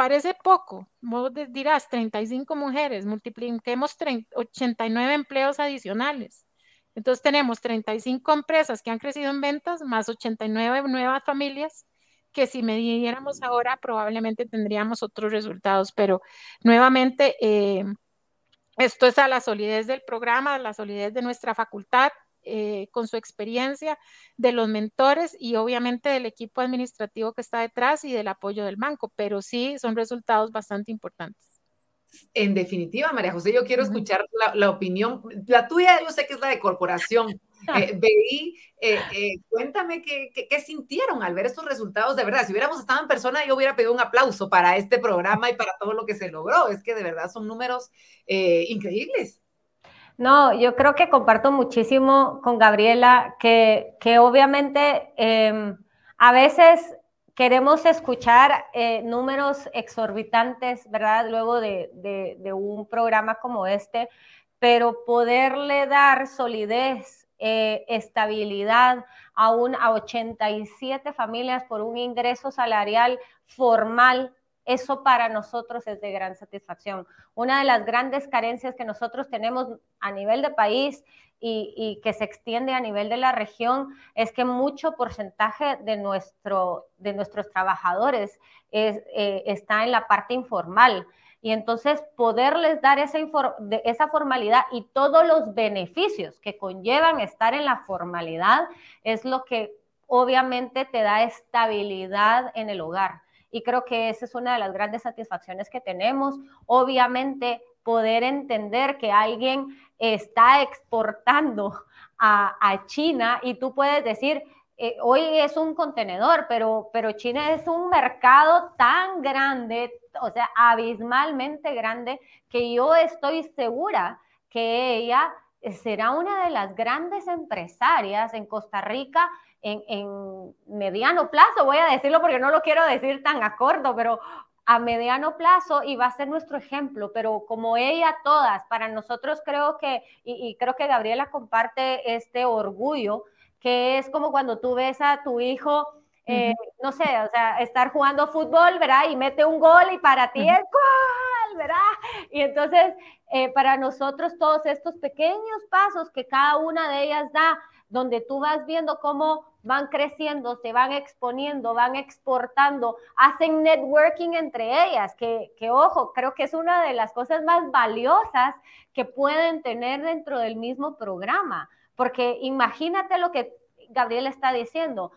parece poco, vos dirás 35 mujeres, multipliquemos 89 empleos adicionales. Entonces tenemos 35 empresas que han crecido en ventas, más 89 nuevas familias que si midiéramos ahora probablemente tendríamos otros resultados, pero nuevamente eh, esto es a la solidez del programa, a la solidez de nuestra facultad, eh, con su experiencia, de los mentores y obviamente del equipo administrativo que está detrás y del apoyo del banco, pero sí son resultados bastante importantes. En definitiva, María José, yo quiero escuchar la, opinión. La tuya, yo sé que es la de corporación. Eh, BI, eh, eh, cuéntame qué, qué, sintieron al ver estos resultados. De verdad, si hubiéramos estado en persona, yo hubiera pedido un aplauso para este programa y para todo lo que se logró. Es que de verdad son números increíbles. No, yo creo que comparto muchísimo con Gabriela que, que obviamente em, a veces queremos escuchar eh, números exorbitantes, ¿verdad? Luego de, un programa como este, pero poderle dar solidez, eh, estabilidad a, un, a 87 familias por un ingreso salarial formal eso para nosotros es de gran satisfacción. Una de las grandes carencias que nosotros tenemos a nivel de país y, que se extiende a nivel de la región es que mucho porcentaje de, nuestro, de nuestros trabajadores eh, está en la parte informal. Y entonces poderles dar esa, esa formalidad y todos los beneficios que conllevan estar en la formalidad es lo que obviamente te da estabilidad en el hogar y creo que esa es una de las grandes satisfacciones que tenemos. Obviamente, poder entender que alguien está exportando a, China y tú puedes decir, eh, hoy es un contenedor, pero, pero China es un mercado tan grande, o sea, abismalmente grande, que yo estoy segura que ella será una de las grandes empresarias en Costa Rica en, mediano plazo, voy a decirlo porque no lo quiero decir tan a corto, pero a mediano plazo y va a ser nuestro ejemplo, pero como ella todas, para nosotros creo que, y, creo que Gabriela comparte este orgullo, que es como cuando tú ves a tu hijo, eh, no sé, o sea, estar jugando fútbol, ¿verdad? Y mete un gol y para ti es gol, ¿verdad? Y entonces, eh, para nosotros todos estos pequeños pasos que cada una de ellas da, donde tú vas viendo cómo van creciendo, se van exponiendo, van exportando, hacen networking entre ellas, que, ojo, creo que es una de las cosas más valiosas que pueden tener dentro del mismo programa, porque imagínate lo que Gabriel está diciendo,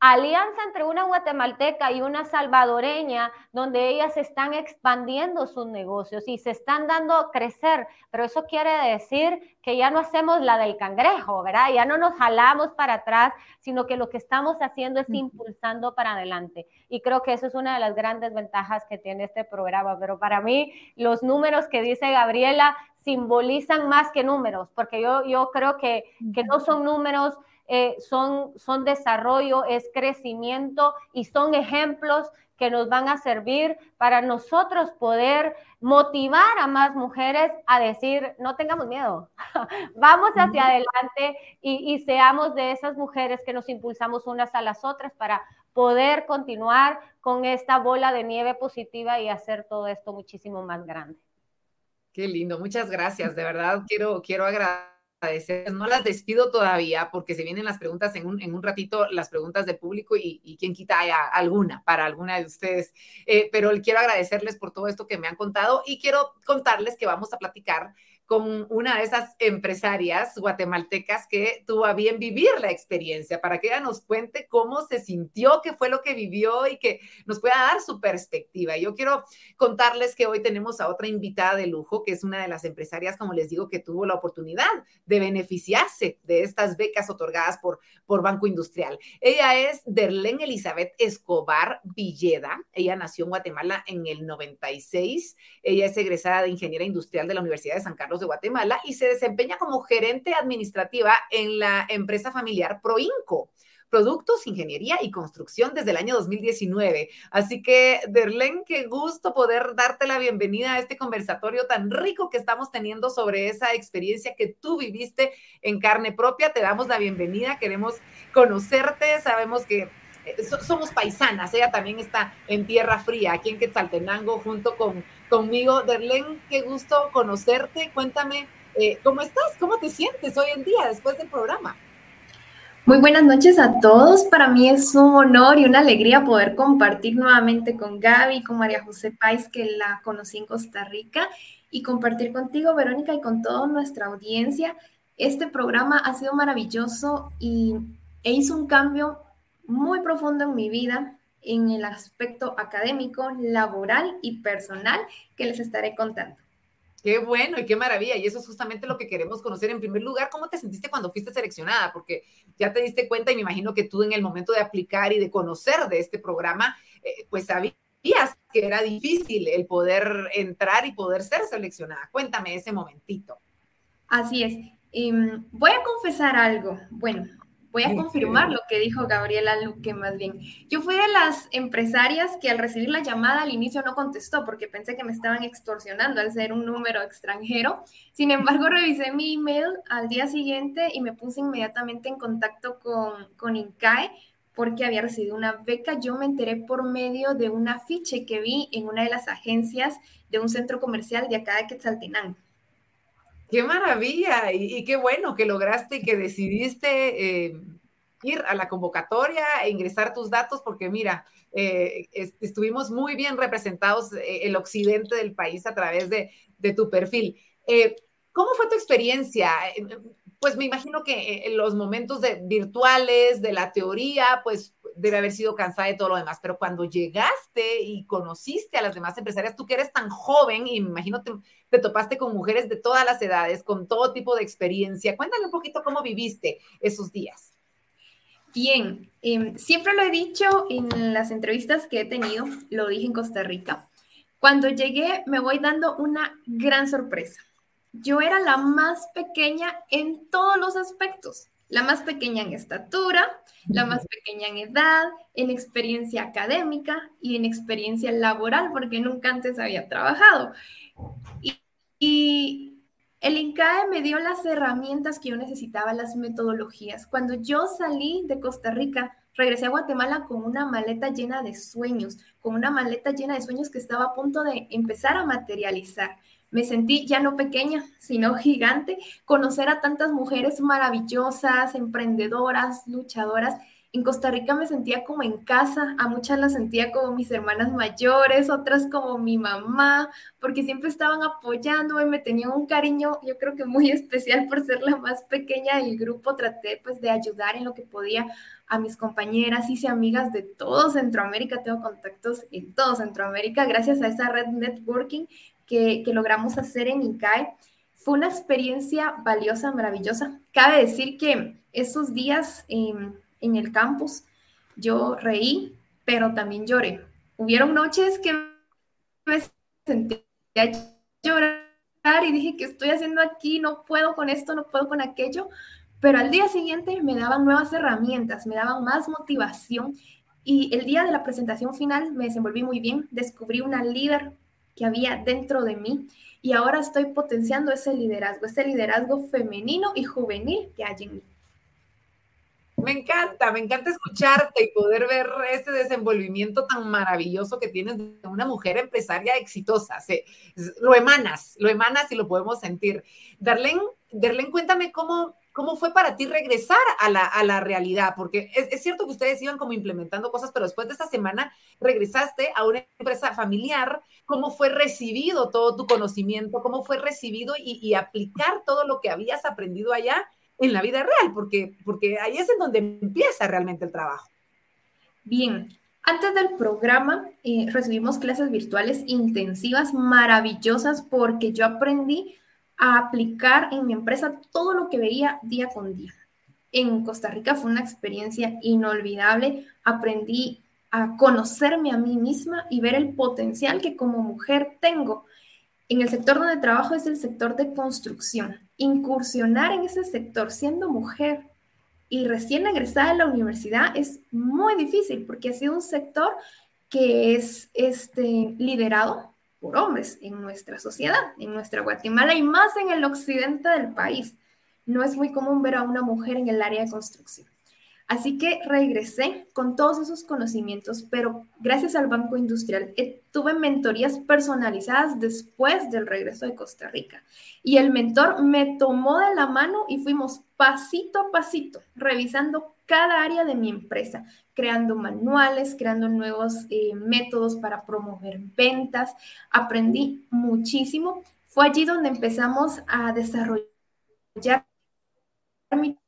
alianza entre una guatemalteca y una salvadoreña, donde ellas están expandiendo sus negocios y se están dando a crecer, pero eso quiere decir que ya no hacemos la del cangrejo, ¿verdad? Ya no nos jalamos para atrás, sino que lo que estamos haciendo es impulsando para adelante. Y creo que eso es una de las grandes ventajas que tiene este programa, pero para mí los números que dice Gabriela simbolizan más que números, porque yo, yo creo que, que no son números eh, son, son desarrollo, es crecimiento y son ejemplos que nos van a servir para nosotros poder motivar a más mujeres a decir, no tengamos miedo, vamos hacia adelante y, y, seamos de esas mujeres que nos impulsamos unas a las otras para poder continuar con esta bola de nieve positiva y hacer todo esto muchísimo más grande. Qué lindo, muchas gracias, de verdad quiero, quiero agradecer no las despido todavía porque se vienen las preguntas en un, en un ratito, las preguntas del público y, y quien quita haya alguna para alguna de ustedes. Eh, pero quiero agradecerles por todo esto que me han contado y quiero contarles que vamos a platicar con una de esas empresarias guatemaltecas que tuvo a bien vivir la experiencia, para que ella nos cuente cómo se sintió, qué fue lo que vivió y que nos pueda dar su perspectiva. Yo quiero contarles que hoy tenemos a otra invitada de lujo, que es una de las empresarias, como les digo, que tuvo la oportunidad de beneficiarse de estas becas otorgadas por, por Banco Industrial. Ella es Derlén Elizabeth Escobar Villeda. Ella nació en Guatemala en el 96. Ella es egresada de Ingeniera Industrial de la Universidad de San Carlos de Guatemala y se desempeña como gerente administrativa en la empresa familiar Proinco. Productos, Ingeniería y Construcción desde el año 2019. Así que, Derlen, qué gusto poder darte la bienvenida a este conversatorio tan rico que estamos teniendo sobre esa experiencia que tú viviste en carne propia. Te damos la bienvenida, queremos conocerte, sabemos que eh, somos paisanas, ella también está en Tierra Fría, aquí en Quetzaltenango, junto con, conmigo. Derlen, qué gusto conocerte. Cuéntame, eh, ¿cómo estás? ¿Cómo te sientes hoy en día después del programa? Muy buenas noches a todos. Para mí es un honor y una alegría poder compartir nuevamente con Gaby, con María José Pais, que la conocí en Costa Rica, y compartir contigo, Verónica, y con toda nuestra audiencia. Este programa ha sido maravilloso y e hizo un cambio muy profundo en mi vida. En el aspecto académico, laboral y personal que les estaré contando. Qué bueno y qué maravilla. Y eso es justamente lo que queremos conocer. En primer lugar, ¿cómo te sentiste cuando fuiste seleccionada? Porque ya te diste cuenta y me imagino que tú en el momento de aplicar y de conocer de este programa, eh, pues sabías que era difícil el poder entrar y poder ser seleccionada. Cuéntame ese momentito. Así es. Em, voy a confesar algo. Bueno, Voy a confirmar lo que dijo Gabriela Luque más bien. Yo fui de las empresarias que al recibir la llamada al inicio no contestó porque pensé que me estaban extorsionando al ser un número extranjero. Sin embargo, revisé mi email al día siguiente y me puse inmediatamente en contacto con, con INCAE porque había recibido una beca. Yo me enteré por medio de un afiche que vi en una de las agencias de un centro comercial de acá de Quetzaltenango. Qué maravilla y, qué bueno que lograste y que decidiste eh, ir a la convocatoria e ingresar tus datos porque mira, eh, estuvimos muy bien representados eh, el occidente del país a través de, de tu perfil. ¿Cómo fue tu experiencia? Pues me imagino que en los momentos de, virtuales, de la teoría, pues debe haber sido cansada de todo lo demás, pero cuando llegaste y conociste a las demás empresarias, tú que eres tan joven y me imagino te, te topaste con mujeres de todas las edades, con todo tipo de experiencia, cuéntame un poquito cómo viviste esos días. Bien, em, siempre lo he dicho en las entrevistas que he tenido, lo dije en Costa Rica. Cuando llegué me voy dando una gran sorpresa. Yo era la más pequeña en todos los aspectos la más pequeña en estatura, la más pequeña en edad, en experiencia académica y en experiencia laboral, porque nunca antes había trabajado. Y, el INCAE me dio las herramientas que yo necesitaba, las metodologías. Cuando yo salí de Costa Rica, regresé a Guatemala con una maleta llena de sueños, con una maleta llena de sueños que estaba a punto de empezar a materializar. Me sentí ya no pequeña, sino gigante, conocer a tantas mujeres maravillosas, emprendedoras, luchadoras. En Costa Rica me sentía como en casa, a muchas las sentía como mis hermanas mayores, otras como mi mamá, porque siempre estaban apoyándome, me tenían un cariño, yo creo que muy especial por ser la más pequeña del grupo. Traté pues de ayudar en lo que podía a mis compañeras, hice amigas de todo Centroamérica, tengo contactos en todo Centroamérica gracias a esa red networking que, logramos hacer en INCAE. Fue una experiencia valiosa, maravillosa. Cabe decir que esos días en, el campus yo reí, pero también lloré. Hubieron noches que me sentía llorar y dije, ¿qué estoy haciendo aquí? No puedo con esto, no puedo con aquello. Pero al día siguiente me daban nuevas herramientas, me daban más motivación y el día de la presentación final me desenvolví muy bien, descubrí una líder que había dentro de mí y ahora estoy potenciando ese liderazgo, ese liderazgo femenino y juvenil que hay en mí. Me encanta, me encanta escucharte y poder ver ese desenvolvimiento tan maravilloso que tienes de una mujer empresaria exitosa. lo emanas, lo emanas y lo podemos sentir. Darlene, Darlene, cuéntame cómo, ¿Cómo fue para ti regresar a la, a la realidad? Porque es, es, cierto que ustedes iban como implementando cosas, pero después de esta semana regresaste a una empresa familiar. ¿Cómo fue recibido todo tu conocimiento? ¿Cómo fue recibido y, aplicar todo lo que habías aprendido allá en la vida real? Porque, porque ahí es en donde empieza realmente el trabajo. Bien, antes del programa eh, recibimos clases virtuales intensivas, maravillosas, porque yo aprendí a aplicar en mi empresa todo lo que veía día con día. En Costa Rica fue una experiencia inolvidable. Aprendí a conocerme a mí misma y ver el potencial que como mujer tengo. En el sector donde trabajo es el sector de construcción. Incursionar en ese sector siendo mujer y recién egresada de la universidad es muy difícil porque ha sido un sector que es este, liderado por hombres en nuestra sociedad, en nuestra Guatemala y más en el occidente del país. No es muy común ver a una mujer en el área de construcción. Así que regresé con todos esos conocimientos, pero gracias al Banco Industrial eh, tuve mentorías personalizadas después del regreso de Costa Rica. Y el mentor me tomó de la mano y fuimos pasito a pasito, revisando cada área de mi empresa, creando manuales, creando nuevos eh, métodos para promover ventas. Aprendí muchísimo. Fue allí donde empezamos a desarrollar mi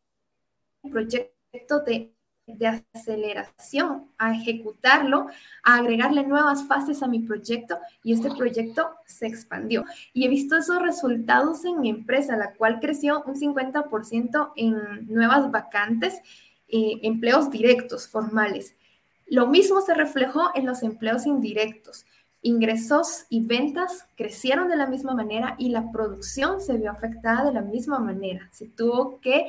proyecto de de aceleración a ejecutarlo, a agregarle nuevas fases a mi proyecto y este proyecto se expandió. Y he visto esos resultados en mi empresa, la cual creció un 50% en nuevas vacantes, eh, empleos directos, formales. Lo mismo se reflejó en los empleos indirectos. Ingresos y ventas crecieron de la misma manera y la producción se vio afectada de la misma manera. Se tuvo que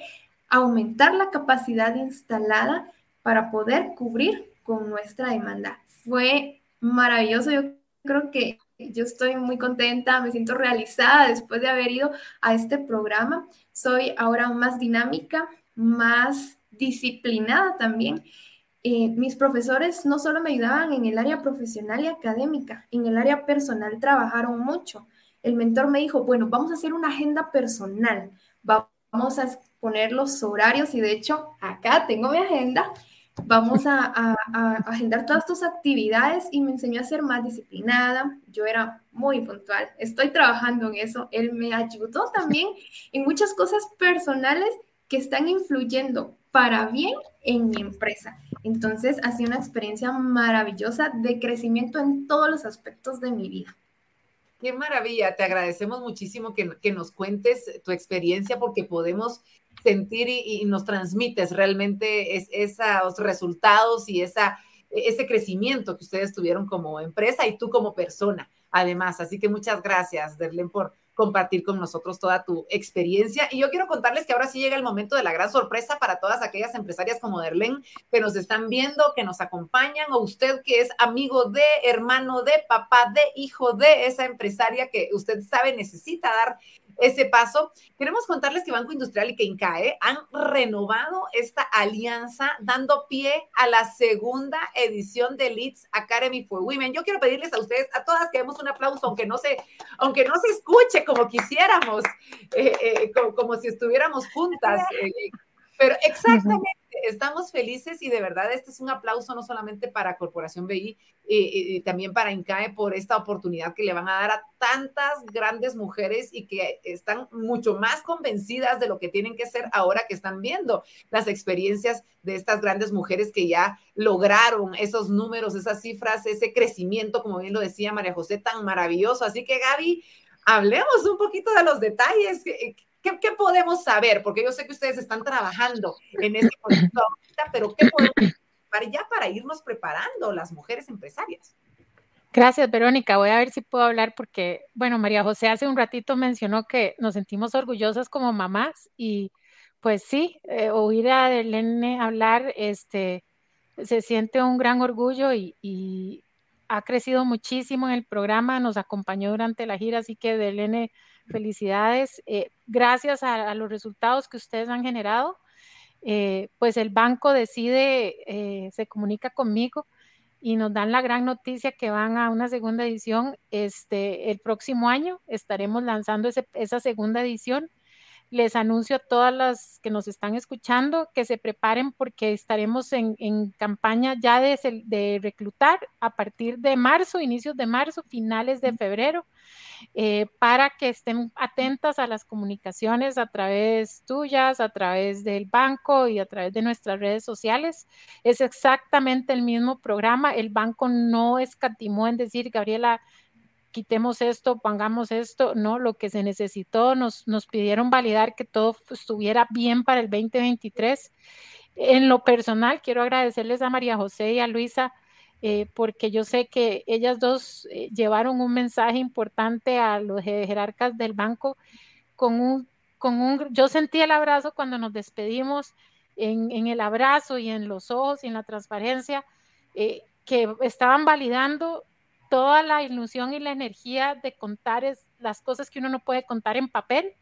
aumentar la capacidad instalada para poder cubrir con nuestra demanda. Fue maravilloso, yo creo que yo estoy muy contenta, me siento realizada después de haber ido a este programa. Soy ahora más dinámica, más disciplinada también. Eh, mis profesores no solo me ayudaban en el área profesional y académica, en el área personal trabajaron mucho. El mentor me dijo, bueno, vamos a hacer una agenda personal, vamos a poner los horarios y de hecho acá tengo mi agenda. Vamos a, agendar todas tus actividades y me enseñó a ser más disciplinada. Yo era muy puntual. Estoy trabajando en eso. Él me ayudó también en muchas cosas personales que están influyendo para bien en mi empresa. Entonces, ha sido una experiencia maravillosa de crecimiento en todos los aspectos de mi vida. Qué maravilla, te agradecemos muchísimo que, nos cuentes tu experiencia porque podemos sentir y, nos transmites realmente es, esos resultados y esa, ese crecimiento que ustedes tuvieron como empresa y tú como persona, además. Así que muchas gracias, Derlen, por compartir con nosotros toda tu experiencia. Y yo quiero contarles que ahora sí llega el momento de la gran sorpresa para todas aquellas empresarias como Derlen que nos están viendo, que nos acompañan, o usted que es amigo de, hermano de, papá de, hijo de esa empresaria que usted sabe necesita dar ese paso. Queremos contarles que Banco Industrial y que INCAE han renovado esta alianza dando pie a la segunda edición de Leads Academy for Women. Yo quiero pedirles a ustedes, a todas, que demos un aplauso, aunque no se, aunque no se escuche como quisiéramos, eh, eh, como, si estuviéramos juntas. Eh, pero exactamente estamos felices y de verdad este es un aplauso no solamente para Corporación BI, y también para INCAE por esta oportunidad que le van a dar a tantas grandes mujeres y que están mucho más convencidas de lo que tienen que ser ahora que están viendo las experiencias de estas grandes mujeres que ya lograron esos números, esas cifras, ese crecimiento, como bien lo decía María José, tan maravilloso. Así que Gaby, hablemos un poquito de los detalles. ¿Qué, podemos saber? Porque yo sé que ustedes están trabajando en este proyecto ahorita, pero ¿qué podemos saber ya para irnos preparando las mujeres empresarias? Gracias, Verónica. Voy a ver si puedo hablar porque, bueno, María José hace un ratito mencionó que nos sentimos orgullosas como mamás y pues sí, eh, oír a Delene hablar, este, se siente un gran orgullo y, ha crecido muchísimo en el programa, nos acompañó durante la gira, así que Delene Felicidades. Eh, gracias a, los resultados que ustedes han generado, eh, pues el banco decide, eh, se comunica conmigo y nos dan la gran noticia que van a una segunda edición. Este, el próximo año estaremos lanzando esa segunda edición les anuncio a todas las que nos están escuchando que se preparen porque estaremos en, campaña ya de, reclutar a partir de marzo, inicios de marzo, finales de febrero, eh, para que estén atentas a las comunicaciones a través tuyas, a través del banco y a través de nuestras redes sociales. Es exactamente el mismo programa. El banco no escatimó en decir, Gabriela, quitemos esto, pongamos esto, no, lo que se necesitó, nos, nos pidieron validar que todo estuviera bien para el 2023. En lo personal, quiero agradecerles a María José y a Luisa, eh, porque yo sé que ellas dos eh, llevaron un mensaje importante a los jerarcas del banco con un, con un, yo sentí el abrazo cuando nos despedimos, en, en el abrazo y en los ojos y en la transparencia, eh, que estaban validando toda la ilusión y la energía de contar las cosas que uno no puede contar en papel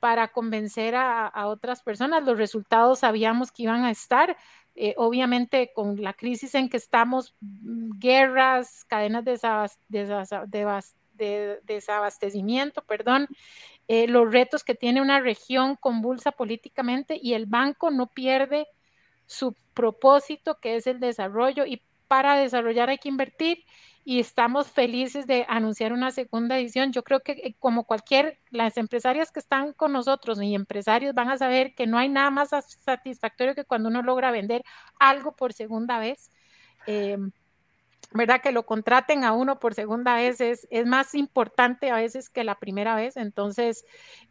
para convencer a, otras personas. Los resultados sabíamos que iban a estar. Eh, obviamente con la crisis en que estamos, mm, guerras, cadenas de, desabastecimiento, perdón, eh, los retos que tiene una región convulsa políticamente y el banco no pierde su propósito, que es el desarrollo, y para desarrollar hay que invertir y estamos felices de anunciar una segunda edición. Yo creo que eh, como cualquier, las empresarias que están con nosotros y empresarios van a saber que no hay nada más satisfactorio que cuando uno logra vender algo por segunda vez. Eh, ¿verdad? Que lo contraten a uno por segunda vez es, es, más importante a veces que la primera vez. Entonces,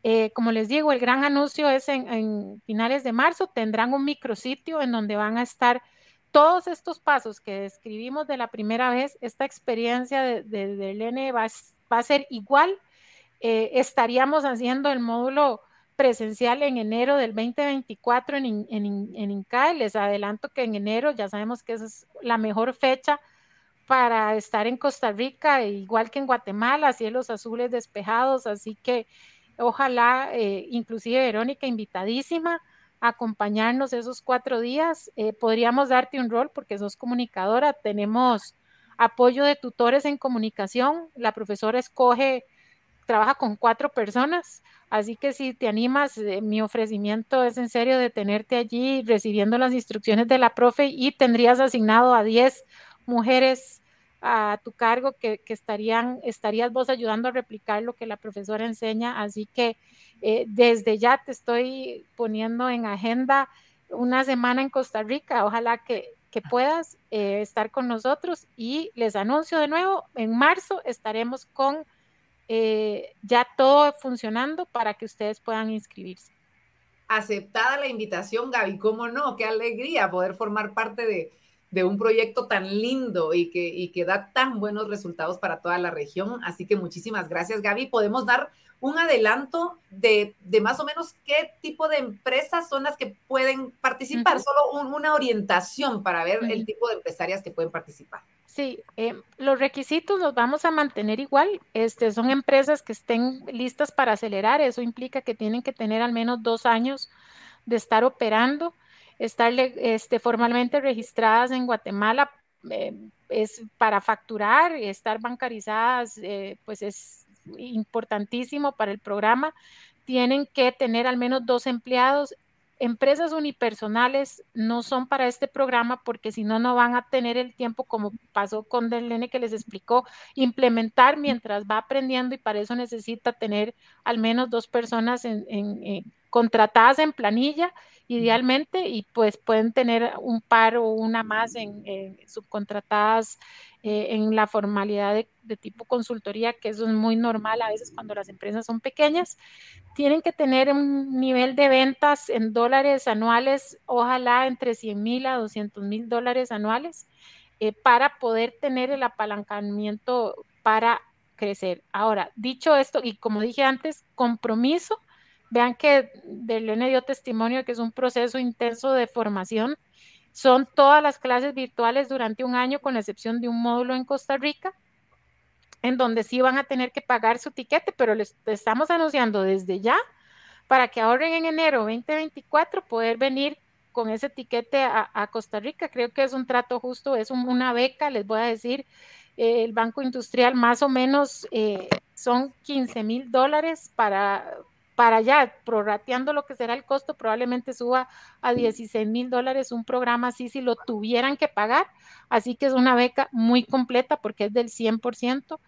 eh, como les digo, el gran anuncio es en, en, finales de marzo. Tendrán un micrositio en donde van a estar todos estos pasos que describimos de la primera vez, esta experiencia de, de, del N va, a ser igual. Eh, estaríamos haciendo el módulo presencial en enero del 2024 en, en, en INCAE. Les adelanto que en enero ya sabemos que esa es la mejor fecha para estar en Costa Rica, igual que en Guatemala, cielos azules despejados, así que ojalá, eh, inclusive Verónica, invitadísima acompañarnos esos cuatro días. Eh, podríamos darte un rol porque sos comunicadora, tenemos apoyo de tutores en comunicación, la profesora escoge, trabaja con cuatro personas, así que si te animas, eh, mi ofrecimiento es en serio de tenerte allí recibiendo las instrucciones de la profe y tendrías asignado a 10 mujeres a tu cargo que, estarían, estarías vos ayudando a replicar lo que la profesora enseña. Así que eh, desde ya te estoy poniendo en agenda una semana en Costa Rica. Ojalá que, que puedas eh, estar con nosotros y les anuncio de nuevo, en marzo estaremos con eh, ya todo funcionando para que ustedes puedan inscribirse. Aceptada la invitación, Gaby, ¿cómo no? Qué alegría poder formar parte de, de un proyecto tan lindo y que, y que da tan buenos resultados para toda la región. Así que muchísimas gracias, Gaby. Podemos dar un adelanto de, de más o menos qué tipo de empresas son las que pueden participar, uh -huh. solo un, una orientación para ver uh -huh. el tipo de empresarias que pueden participar. Sí, eh, los requisitos los vamos a mantener igual. Este, son empresas que estén listas para acelerar. Eso implica que tienen que tener al menos dos años de estar operando estar este, formalmente registradas en Guatemala eh, es para facturar estar bancarizadas, eh, pues es importantísimo para el programa. Tienen que tener al menos dos empleados. Empresas unipersonales no son para este programa porque si no, no van a tener el tiempo, como pasó con Delene que les explicó, implementar mientras va aprendiendo y para eso necesita tener al menos dos personas en, en contratadas en planilla idealmente y pues pueden tener un par o una más en, en subcontratadas eh, en la formalidad de, de, tipo consultoría, que eso es muy normal a veces cuando las empresas son pequeñas. Tienen que tener un nivel de ventas en dólares anuales, ojalá entre 100 mil a 200 mil dólares anuales, eh, para poder tener el apalancamiento para crecer. Ahora, dicho esto, y como dije antes, compromiso Vean que Delene dio testimonio que es un proceso intenso de formación. Son todas las clases virtuales durante un año, con excepción de un módulo en Costa Rica, en donde sí van a tener que pagar su tiquete, pero les estamos anunciando desde ya para que ahorren en enero 2024 poder venir con ese tiquete a, Costa Rica. Creo que es un trato justo, es un, una beca, les voy a decir, eh, el Banco Industrial más o menos eh, son 15 mil dólares para, para allá, prorrateando lo que será el costo, probablemente suba a 16 mil dólares un programa así si lo tuvieran que pagar. Así que es una beca muy completa porque es del 100%,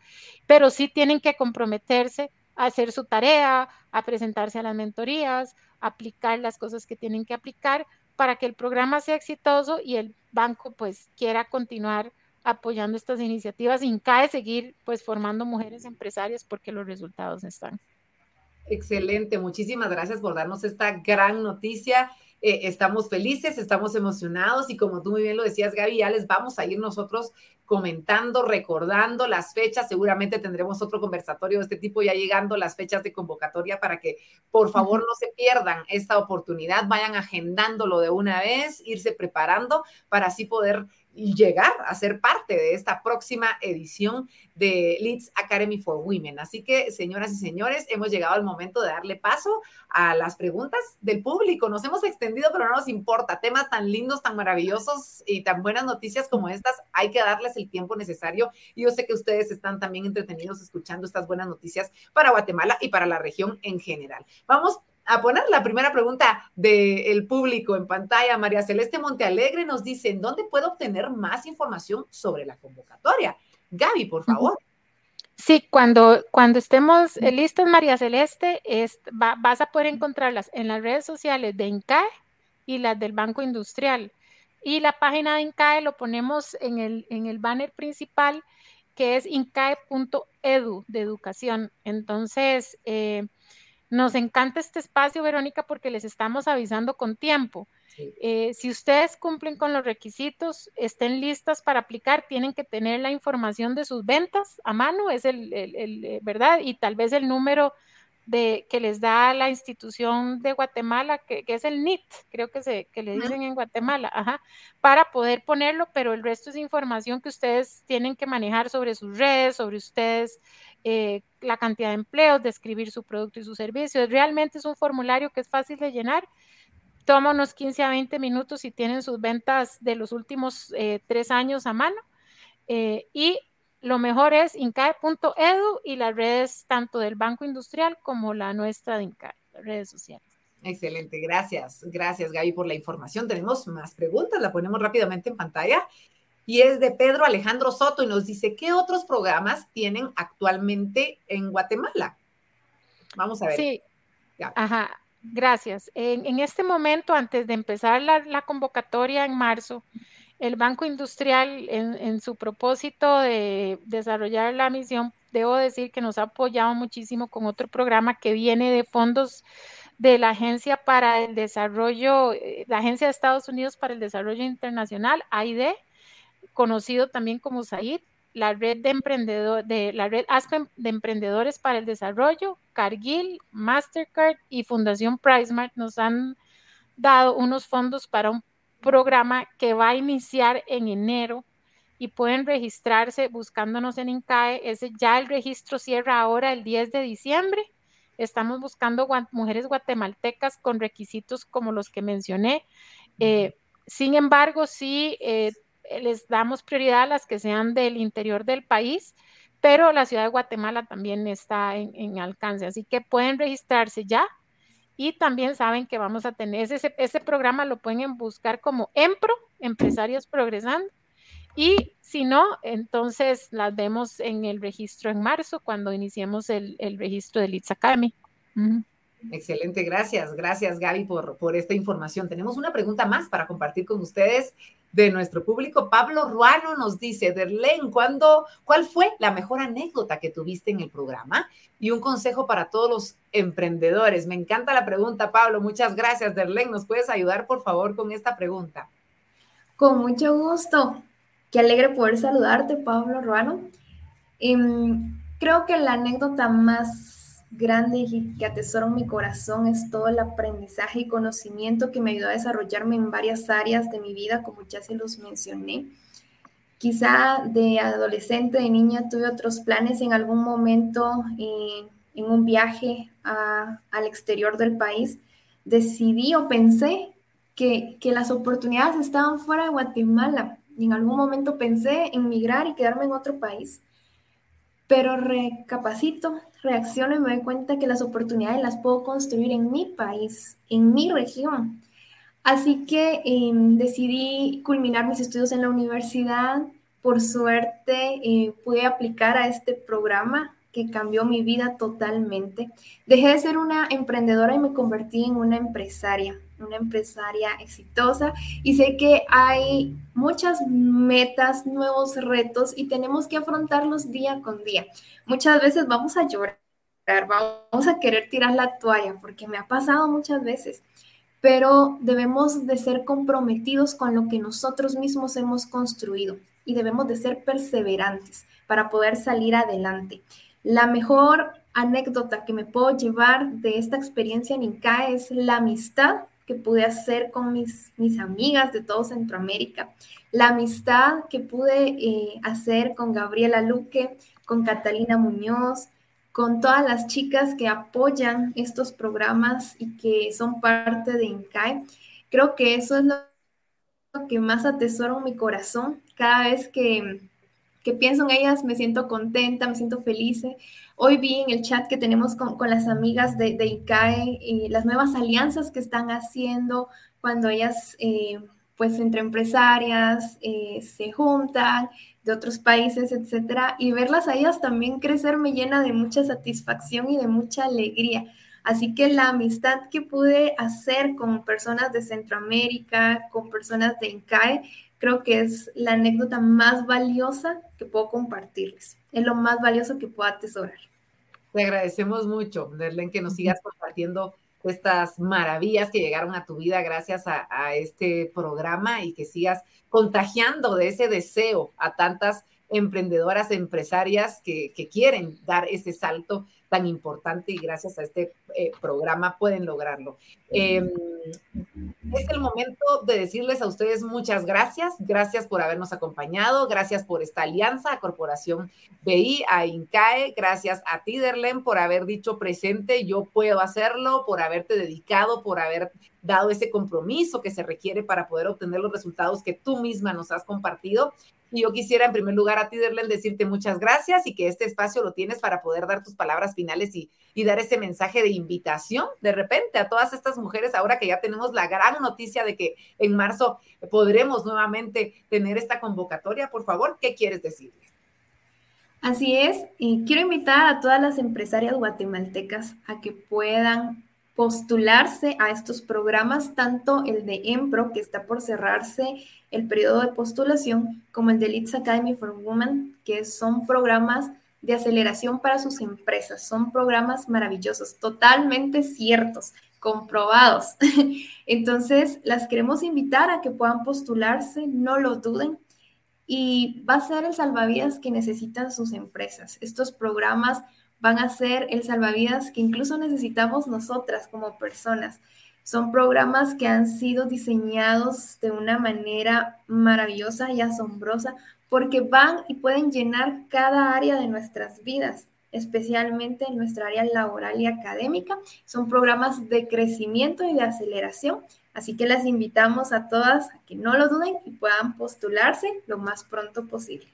pero sí tienen que comprometerse a hacer su tarea, a presentarse a las mentorías, aplicar las cosas que tienen que aplicar para que el programa sea exitoso y el banco pues quiera continuar apoyando estas iniciativas y cae seguir pues formando mujeres empresarias porque los resultados están. Excelente, muchísimas gracias por darnos esta gran noticia. Eh, estamos felices, estamos emocionados y como tú muy bien lo decías, Gaby, ya les vamos a ir nosotros comentando, recordando las fechas. Seguramente tendremos otro conversatorio de este tipo ya llegando las fechas de convocatoria para que por favor no se pierdan esta oportunidad, vayan agendándolo de una vez, irse preparando para así poder y llegar a ser parte de esta próxima edición de Leeds Academy for Women. Así que, señoras y señores, hemos llegado al momento de darle paso a las preguntas del público. Nos hemos extendido, pero no nos importa. Temas tan lindos, tan maravillosos y tan buenas noticias como estas, hay que darles el tiempo necesario. Y yo sé que ustedes están también entretenidos escuchando estas buenas noticias para Guatemala y para la región en general. Vamos a poner la primera pregunta del público en pantalla. María Celeste Montealegre nos dice, ¿en dónde puedo obtener más información sobre la convocatoria? Gaby, por favor. Sí, cuando, cuando estemos listos, María Celeste, vas a poder encontrarlas en las redes sociales de INCAE y las del Banco Industrial. Y la página de INCAE lo ponemos en el, en el banner principal, que es incae.edu de educación. Entonces, eh, nos encanta este espacio, Verónica, porque les estamos avisando con tiempo. Eh, si ustedes cumplen con los requisitos, estén listas para aplicar, tienen que tener la información de sus ventas a mano, es el, el, eh, ¿verdad? Y tal vez el número de, que les da la institución de Guatemala, que, es el NIT, creo que, se, que le dicen en Guatemala, ajá, para poder ponerlo, pero el resto es información que ustedes tienen que manejar sobre sus redes, sobre ustedes, eh, la cantidad de empleos, describir su producto y su servicio. Realmente es un formulario que es fácil de llenar. Toma unos 15 a 20 minutos si tienen sus ventas de los últimos eh, tres años a mano. Eh, y lo mejor es incae.edu y las redes tanto del Banco Industrial como la nuestra de Incae, redes sociales. Excelente, gracias. Gracias Gaby por la información. Tenemos más preguntas, la ponemos rápidamente en pantalla y es de Pedro Alejandro Soto y nos dice, ¿qué otros programas tienen actualmente en Guatemala? Vamos a ver. Sí, ajá, gracias. En, este momento, antes de empezar la, convocatoria en marzo, el Banco Industrial, en, en, su propósito de desarrollar la misión, debo decir que nos ha apoyado muchísimo con otro programa que viene de fondos de la Agencia para el Desarrollo, eh, la Agencia de Estados Unidos para el Desarrollo Internacional, AID, conocido también como SAID, la red de emprendedores, de la red Aspen de emprendedores para el desarrollo, Cargill, Mastercard y Fundación PriceMart nos han dado unos fondos para un programa que va a iniciar en enero y pueden registrarse buscándonos en INCAE. Ese ya el registro cierra ahora el 10 de diciembre. Estamos buscando mujeres guatemaltecas con requisitos como los que mencioné. Eh, sin embargo, sí eh, les damos prioridad a las que sean del interior del país, pero la ciudad de Guatemala también está en, alcance, así que pueden registrarse ya y también saben que vamos a tener ese, programa, lo pueden buscar como EMPRO, Empresarios Progresando, y si no, entonces las vemos en el registro en marzo, cuando iniciemos el, registro del ITS Academy. Excelente, gracias, gracias Gaby por esta información. Tenemos una pregunta más para compartir con ustedes de nuestro público. Pablo Ruano nos dice, Derlén, ¿cuándo, ¿cuál fue la mejor anécdota que tuviste en el programa? Y un consejo para todos los emprendedores. Me encanta la pregunta, Pablo. Muchas gracias, Derlén. ¿Nos puedes ayudar, por favor, con esta pregunta? Con mucho gusto. Qué alegre poder saludarte, Pablo Ruano. Em, creo que la anécdota más grande y que atesoro en mi corazón es todo el aprendizaje y conocimiento que me ayudó a desarrollarme en varias áreas de mi vida, como ya se los mencioné. Quizá de adolescente, de niña, tuve otros planes en algún momento eh, en un viaje al exterior del país. Decidí o pensé que, que las oportunidades estaban fuera de Guatemala. Y en algún momento pensé en migrar y quedarme en otro país pero recapacito, reacciono y me doy cuenta que las oportunidades las puedo construir en mi país, en mi región. Así que em, decidí culminar mis estudios en la universidad. Por suerte eh, pude aplicar a este programa que cambió mi vida totalmente. Dejé de ser una emprendedora y me convertí en una empresaria una empresaria exitosa y sé que hay muchas metas, nuevos retos y tenemos que afrontarlos día con día. Muchas veces vamos a llorar, vamos a querer tirar la toalla porque me ha pasado muchas veces, pero debemos de ser comprometidos con lo que nosotros mismos hemos construido y debemos de ser perseverantes para poder salir adelante. La mejor anécdota que me puedo llevar de esta experiencia en INCAE es la amistad que pude hacer con mis, mis amigas de todo Centroamérica, la amistad que pude eh, hacer con Gabriela Luque, con Catalina Muñoz, con todas las chicas que apoyan estos programas y que son parte de INCAE. Creo que eso es lo que más atesoro en mi corazón cada vez que que pienso en ellas, me siento contenta, me siento feliz. Hoy vi en el chat que tenemos con, las amigas de, de ICAE y las nuevas alianzas que están haciendo cuando ellas, eh, pues entre empresarias, eh, se juntan de otros países, etcétera, y verlas a ellas también crecer me llena de mucha satisfacción y de mucha alegría. Así que la amistad que pude hacer con personas de Centroamérica, con personas de INCAE, creo que es la anécdota más valiosa que puedo compartirles. Es lo más valioso que puedo atesorar. Te agradecemos mucho, Derlen, que nos sigas compartiendo estas maravillas que llegaron a tu vida gracias a, este programa y que sigas contagiando de ese deseo a tantas emprendedoras, empresarias que, que quieren dar ese salto tan importante y gracias a este eh, programa pueden lograrlo. Em, es el momento de decirles a ustedes muchas gracias, gracias por habernos acompañado, gracias por esta alianza a Corporación BI, a INCAE, gracias a Tiderlen por haber dicho presente, yo puedo hacerlo, por haberte dedicado, por haber dado ese compromiso que se requiere para poder obtener los resultados que tú misma nos has compartido. Y yo quisiera en primer lugar a ti, Derlen, decirte muchas gracias y que este espacio lo tienes para poder dar tus palabras finales y, y dar ese mensaje de invitación de repente a todas estas mujeres, ahora que ya tenemos la gran noticia de que en marzo podremos nuevamente tener esta convocatoria. Por favor, ¿qué quieres decirles? Así es, y quiero invitar a todas las empresarias guatemaltecas a que puedan postularse a estos programas, tanto el de EMPRO, que está por cerrarse el periodo de postulación, como el de Leeds Academy for Women, que son programas de aceleración para sus empresas. Son programas maravillosos, totalmente ciertos, comprobados. Entonces, las queremos invitar a que puedan postularse, no lo duden. Y va a ser el salvavidas que necesitan sus empresas. Estos programas van a ser el salvavidas que incluso necesitamos nosotras como personas. Son programas que han sido diseñados de una manera maravillosa y asombrosa porque van y pueden llenar cada área de nuestras vidas, especialmente en nuestra área laboral y académica. Son programas de crecimiento y de aceleración, así que las invitamos a todas que no lo duden y puedan postularse lo más pronto posible.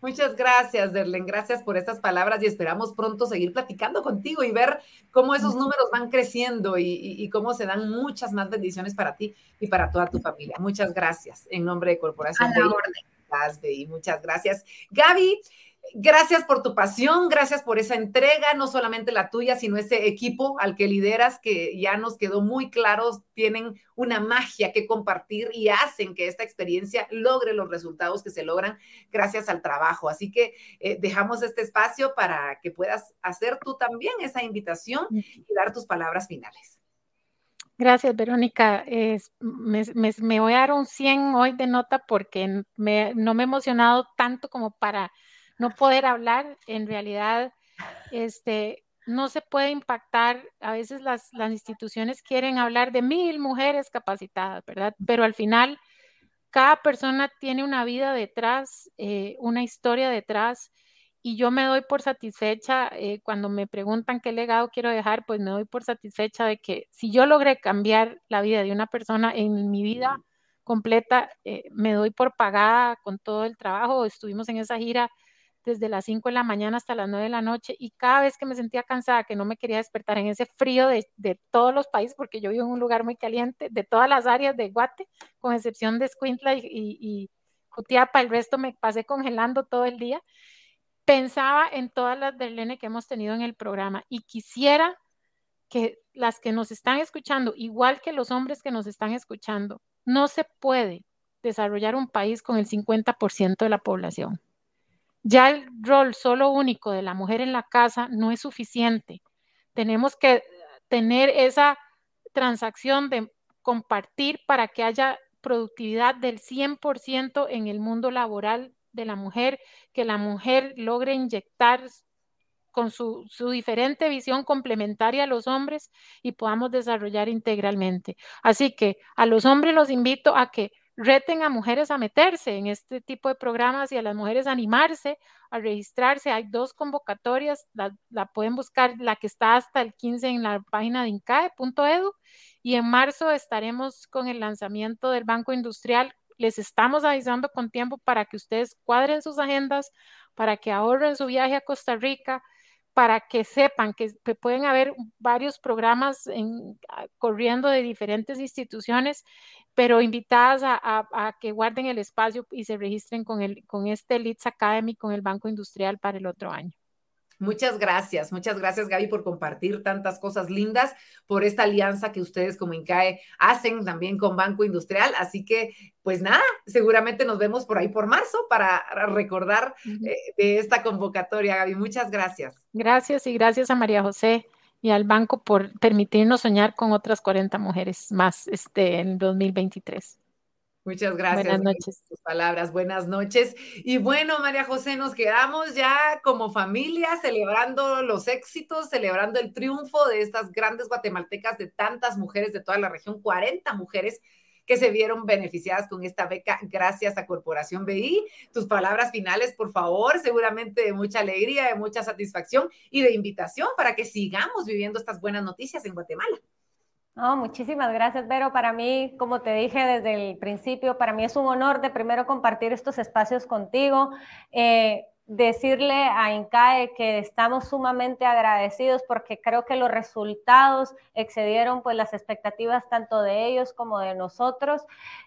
Muchas gracias, Derlen. Gracias por estas palabras y esperamos pronto seguir platicando contigo y ver cómo esos números van creciendo y, cómo se dan muchas más bendiciones para ti y para toda tu familia. Muchas gracias en nombre de Corporación. A la orden. Muchas gracias. Gaby, Gracias por tu pasión, gracias por esa entrega, no solamente la tuya, sino ese equipo al que lideras, que ya nos quedó muy claros, tienen una magia que compartir y hacen que esta experiencia logre los resultados que se logran gracias al trabajo. Así que eh, dejamos este espacio para que puedas hacer tú también esa invitación y dar tus palabras finales. Gracias, Verónica. me, voy a dar un 100 hoy de nota porque no me he emocionado tanto como para no poder hablar, en realidad, este, no se puede impactar. A veces las, instituciones quieren hablar de mil mujeres capacitadas, ¿verdad? Pero al final, cada persona tiene una vida detrás, eh, una historia detrás, y yo me doy por satisfecha eh, cuando me preguntan qué legado quiero dejar, pues me doy por satisfecha de que si yo logré cambiar la vida de una persona en mi vida completa, eh, me doy por pagada con todo el trabajo. Estuvimos en esa gira desde las 5 de la mañana hasta las 9 de la noche y cada vez que me sentía cansada, que no me quería despertar en ese frío de, todos los países, porque yo vivo en un lugar muy caliente, de todas las áreas de Guate, con excepción de Escuintla y, y, Jutiapa, el resto me pasé congelando todo el día, pensaba en todas las del Lene que hemos tenido en el programa y quisiera que las que nos están escuchando, igual que los hombres que nos están escuchando, no se puede desarrollar un país con el 50% de la población. Ya el rol solo único de la mujer en la casa no es suficiente. Tenemos que tener esa transacción de compartir para que haya productividad del 100% en el mundo laboral de la mujer, que la mujer logre inyectar con su, su, diferente visión complementaria a los hombres y podamos desarrollar integralmente. Así que a los hombres los invito a que reten a mujeres a meterse en este tipo de programas y a las mujeres a animarse, a registrarse. Hay dos convocatorias, la, pueden buscar, la que está hasta el 15 en la página de incae.edu y en marzo estaremos con el lanzamiento del Banco Industrial les estamos avisando con tiempo para que ustedes cuadren sus agendas, para que ahorren su viaje a Costa Rica, para que sepan que, pueden haber varios programas corriendo de diferentes instituciones, pero invitadas a, que guarden el espacio y se registren con, el, con este Leeds Academy, con el Banco Industrial para el otro año. Muchas gracias, muchas gracias Gaby por compartir tantas cosas lindas, por esta alianza que ustedes como INCAE hacen también con Banco Industrial. Así que, pues nada, seguramente nos vemos por ahí por marzo para recordar eh, de esta convocatoria, Gaby. Muchas gracias. Gracias y gracias a María José y al banco por permitirnos soñar con otras 40 mujeres más este, en 2023. Muchas gracias. Buenas noches. Tus palabras, buenas noches. Y bueno, María José, nos quedamos ya como familia celebrando los éxitos, celebrando el triunfo de estas grandes guatemaltecas, de tantas mujeres de toda la región, 40 mujeres que se vieron beneficiadas con esta beca gracias a Corporación BI. Tus palabras finales, por favor, seguramente de mucha alegría, de mucha satisfacción y de invitación para que sigamos viviendo estas buenas noticias en Guatemala. No, muchísimas gracias, Vero. Para mí, como te dije desde el principio, para mí es un honor de primero compartir estos espacios contigo. Eh, decirle a INCAE que estamos sumamente agradecidos porque creo que los resultados excedieron pues las expectativas tanto de ellos como de nosotros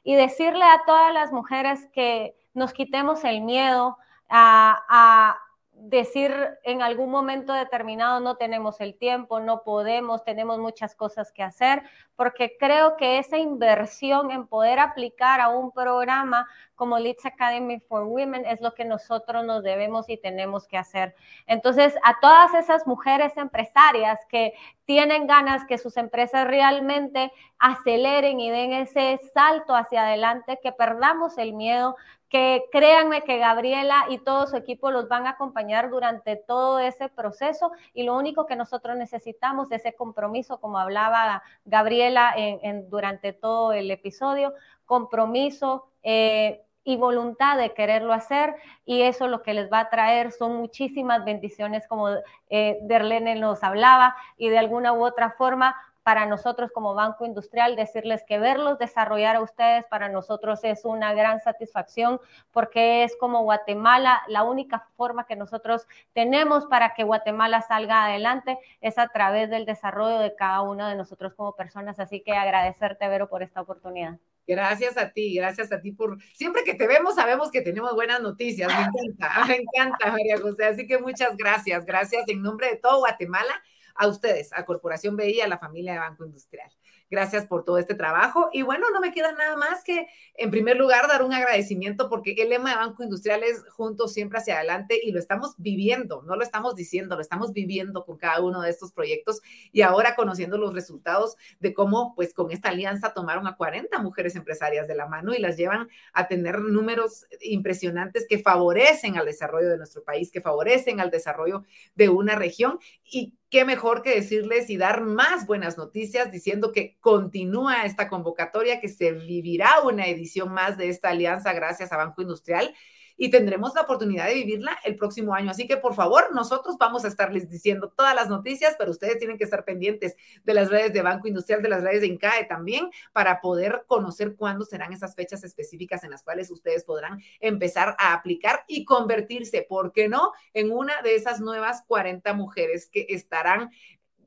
y decirle a todas las mujeres que nos quitemos el miedo a, a decir en algún momento determinado no tenemos el tiempo, no podemos, tenemos muchas cosas que hacer, porque creo que esa inversión en poder aplicar a un programa como Leeds Academy for Women es lo que nosotros nos debemos y tenemos que hacer. Entonces, a todas esas mujeres empresarias que tienen ganas que sus empresas realmente aceleren y den ese salto hacia adelante, que perdamos el miedo, que créanme que Gabriela y todo su equipo los van a acompañar durante todo ese proceso y lo único que nosotros necesitamos es ese compromiso, como hablaba Gabriela en, durante todo el episodio, compromiso. Eh, y voluntad de quererlo hacer y eso lo que les va a traer son muchísimas bendiciones como eh, Derlene nos hablaba y de alguna u otra forma para nosotros como Banco Industrial decirles que verlos desarrollar a ustedes para nosotros es una gran satisfacción porque es como Guatemala, la única forma que nosotros tenemos para que Guatemala salga adelante es a través del desarrollo de cada uno de nosotros como personas. Así que agradecerte, Vero, por esta oportunidad. Gracias a ti, gracias a ti por siempre que te vemos sabemos que tenemos buenas noticias. Me encanta, me encanta, María José. Así que muchas gracias, gracias en nombre de todo Guatemala a ustedes, a Corporación BI, a la familia de Banco Industrial. Gracias por todo este trabajo. Y bueno, no me queda nada más que, en primer lugar, dar un agradecimiento porque el lema de Banco Industrial es juntos siempre hacia adelante y lo estamos viviendo, no lo estamos diciendo, lo estamos viviendo con cada uno de estos proyectos y ahora conociendo los resultados de cómo, pues con esta alianza tomaron a 40 mujeres empresarias de la mano y las llevan a tener números impresionantes que favorecen al desarrollo de nuestro país, que favorecen al desarrollo de una región y qué mejor que decirles y dar más buenas noticias diciendo que continúa esta convocatoria, que se vivirá una edición más de esta alianza gracias a Banco Industrial y tendremos la oportunidad de vivirla el próximo año. Así que por favor, nosotros vamos a estarles diciendo todas las noticias, pero ustedes tienen que estar pendientes de las redes de Banco Industrial, de las redes de INCAE también, para poder conocer cuándo serán esas fechas específicas en las cuales ustedes podrán empezar a aplicar y convertirse, ¿por qué no?, en una de esas nuevas 40 mujeres que estarán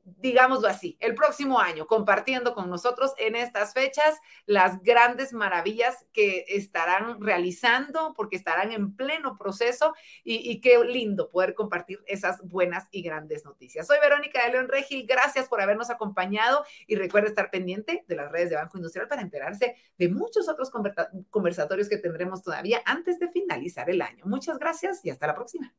digámoslo así, el próximo año, compartiendo con nosotros en estas fechas las grandes maravillas que estarán realizando, porque estarán en pleno proceso y, qué lindo poder compartir esas buenas y grandes noticias. Soy Verónica de León Regil, gracias por habernos acompañado y recuerda estar pendiente de las redes de Banco Industrial para enterarse de muchos otros conversatorios que tendremos todavía antes de finalizar el año. Muchas gracias y hasta la próxima.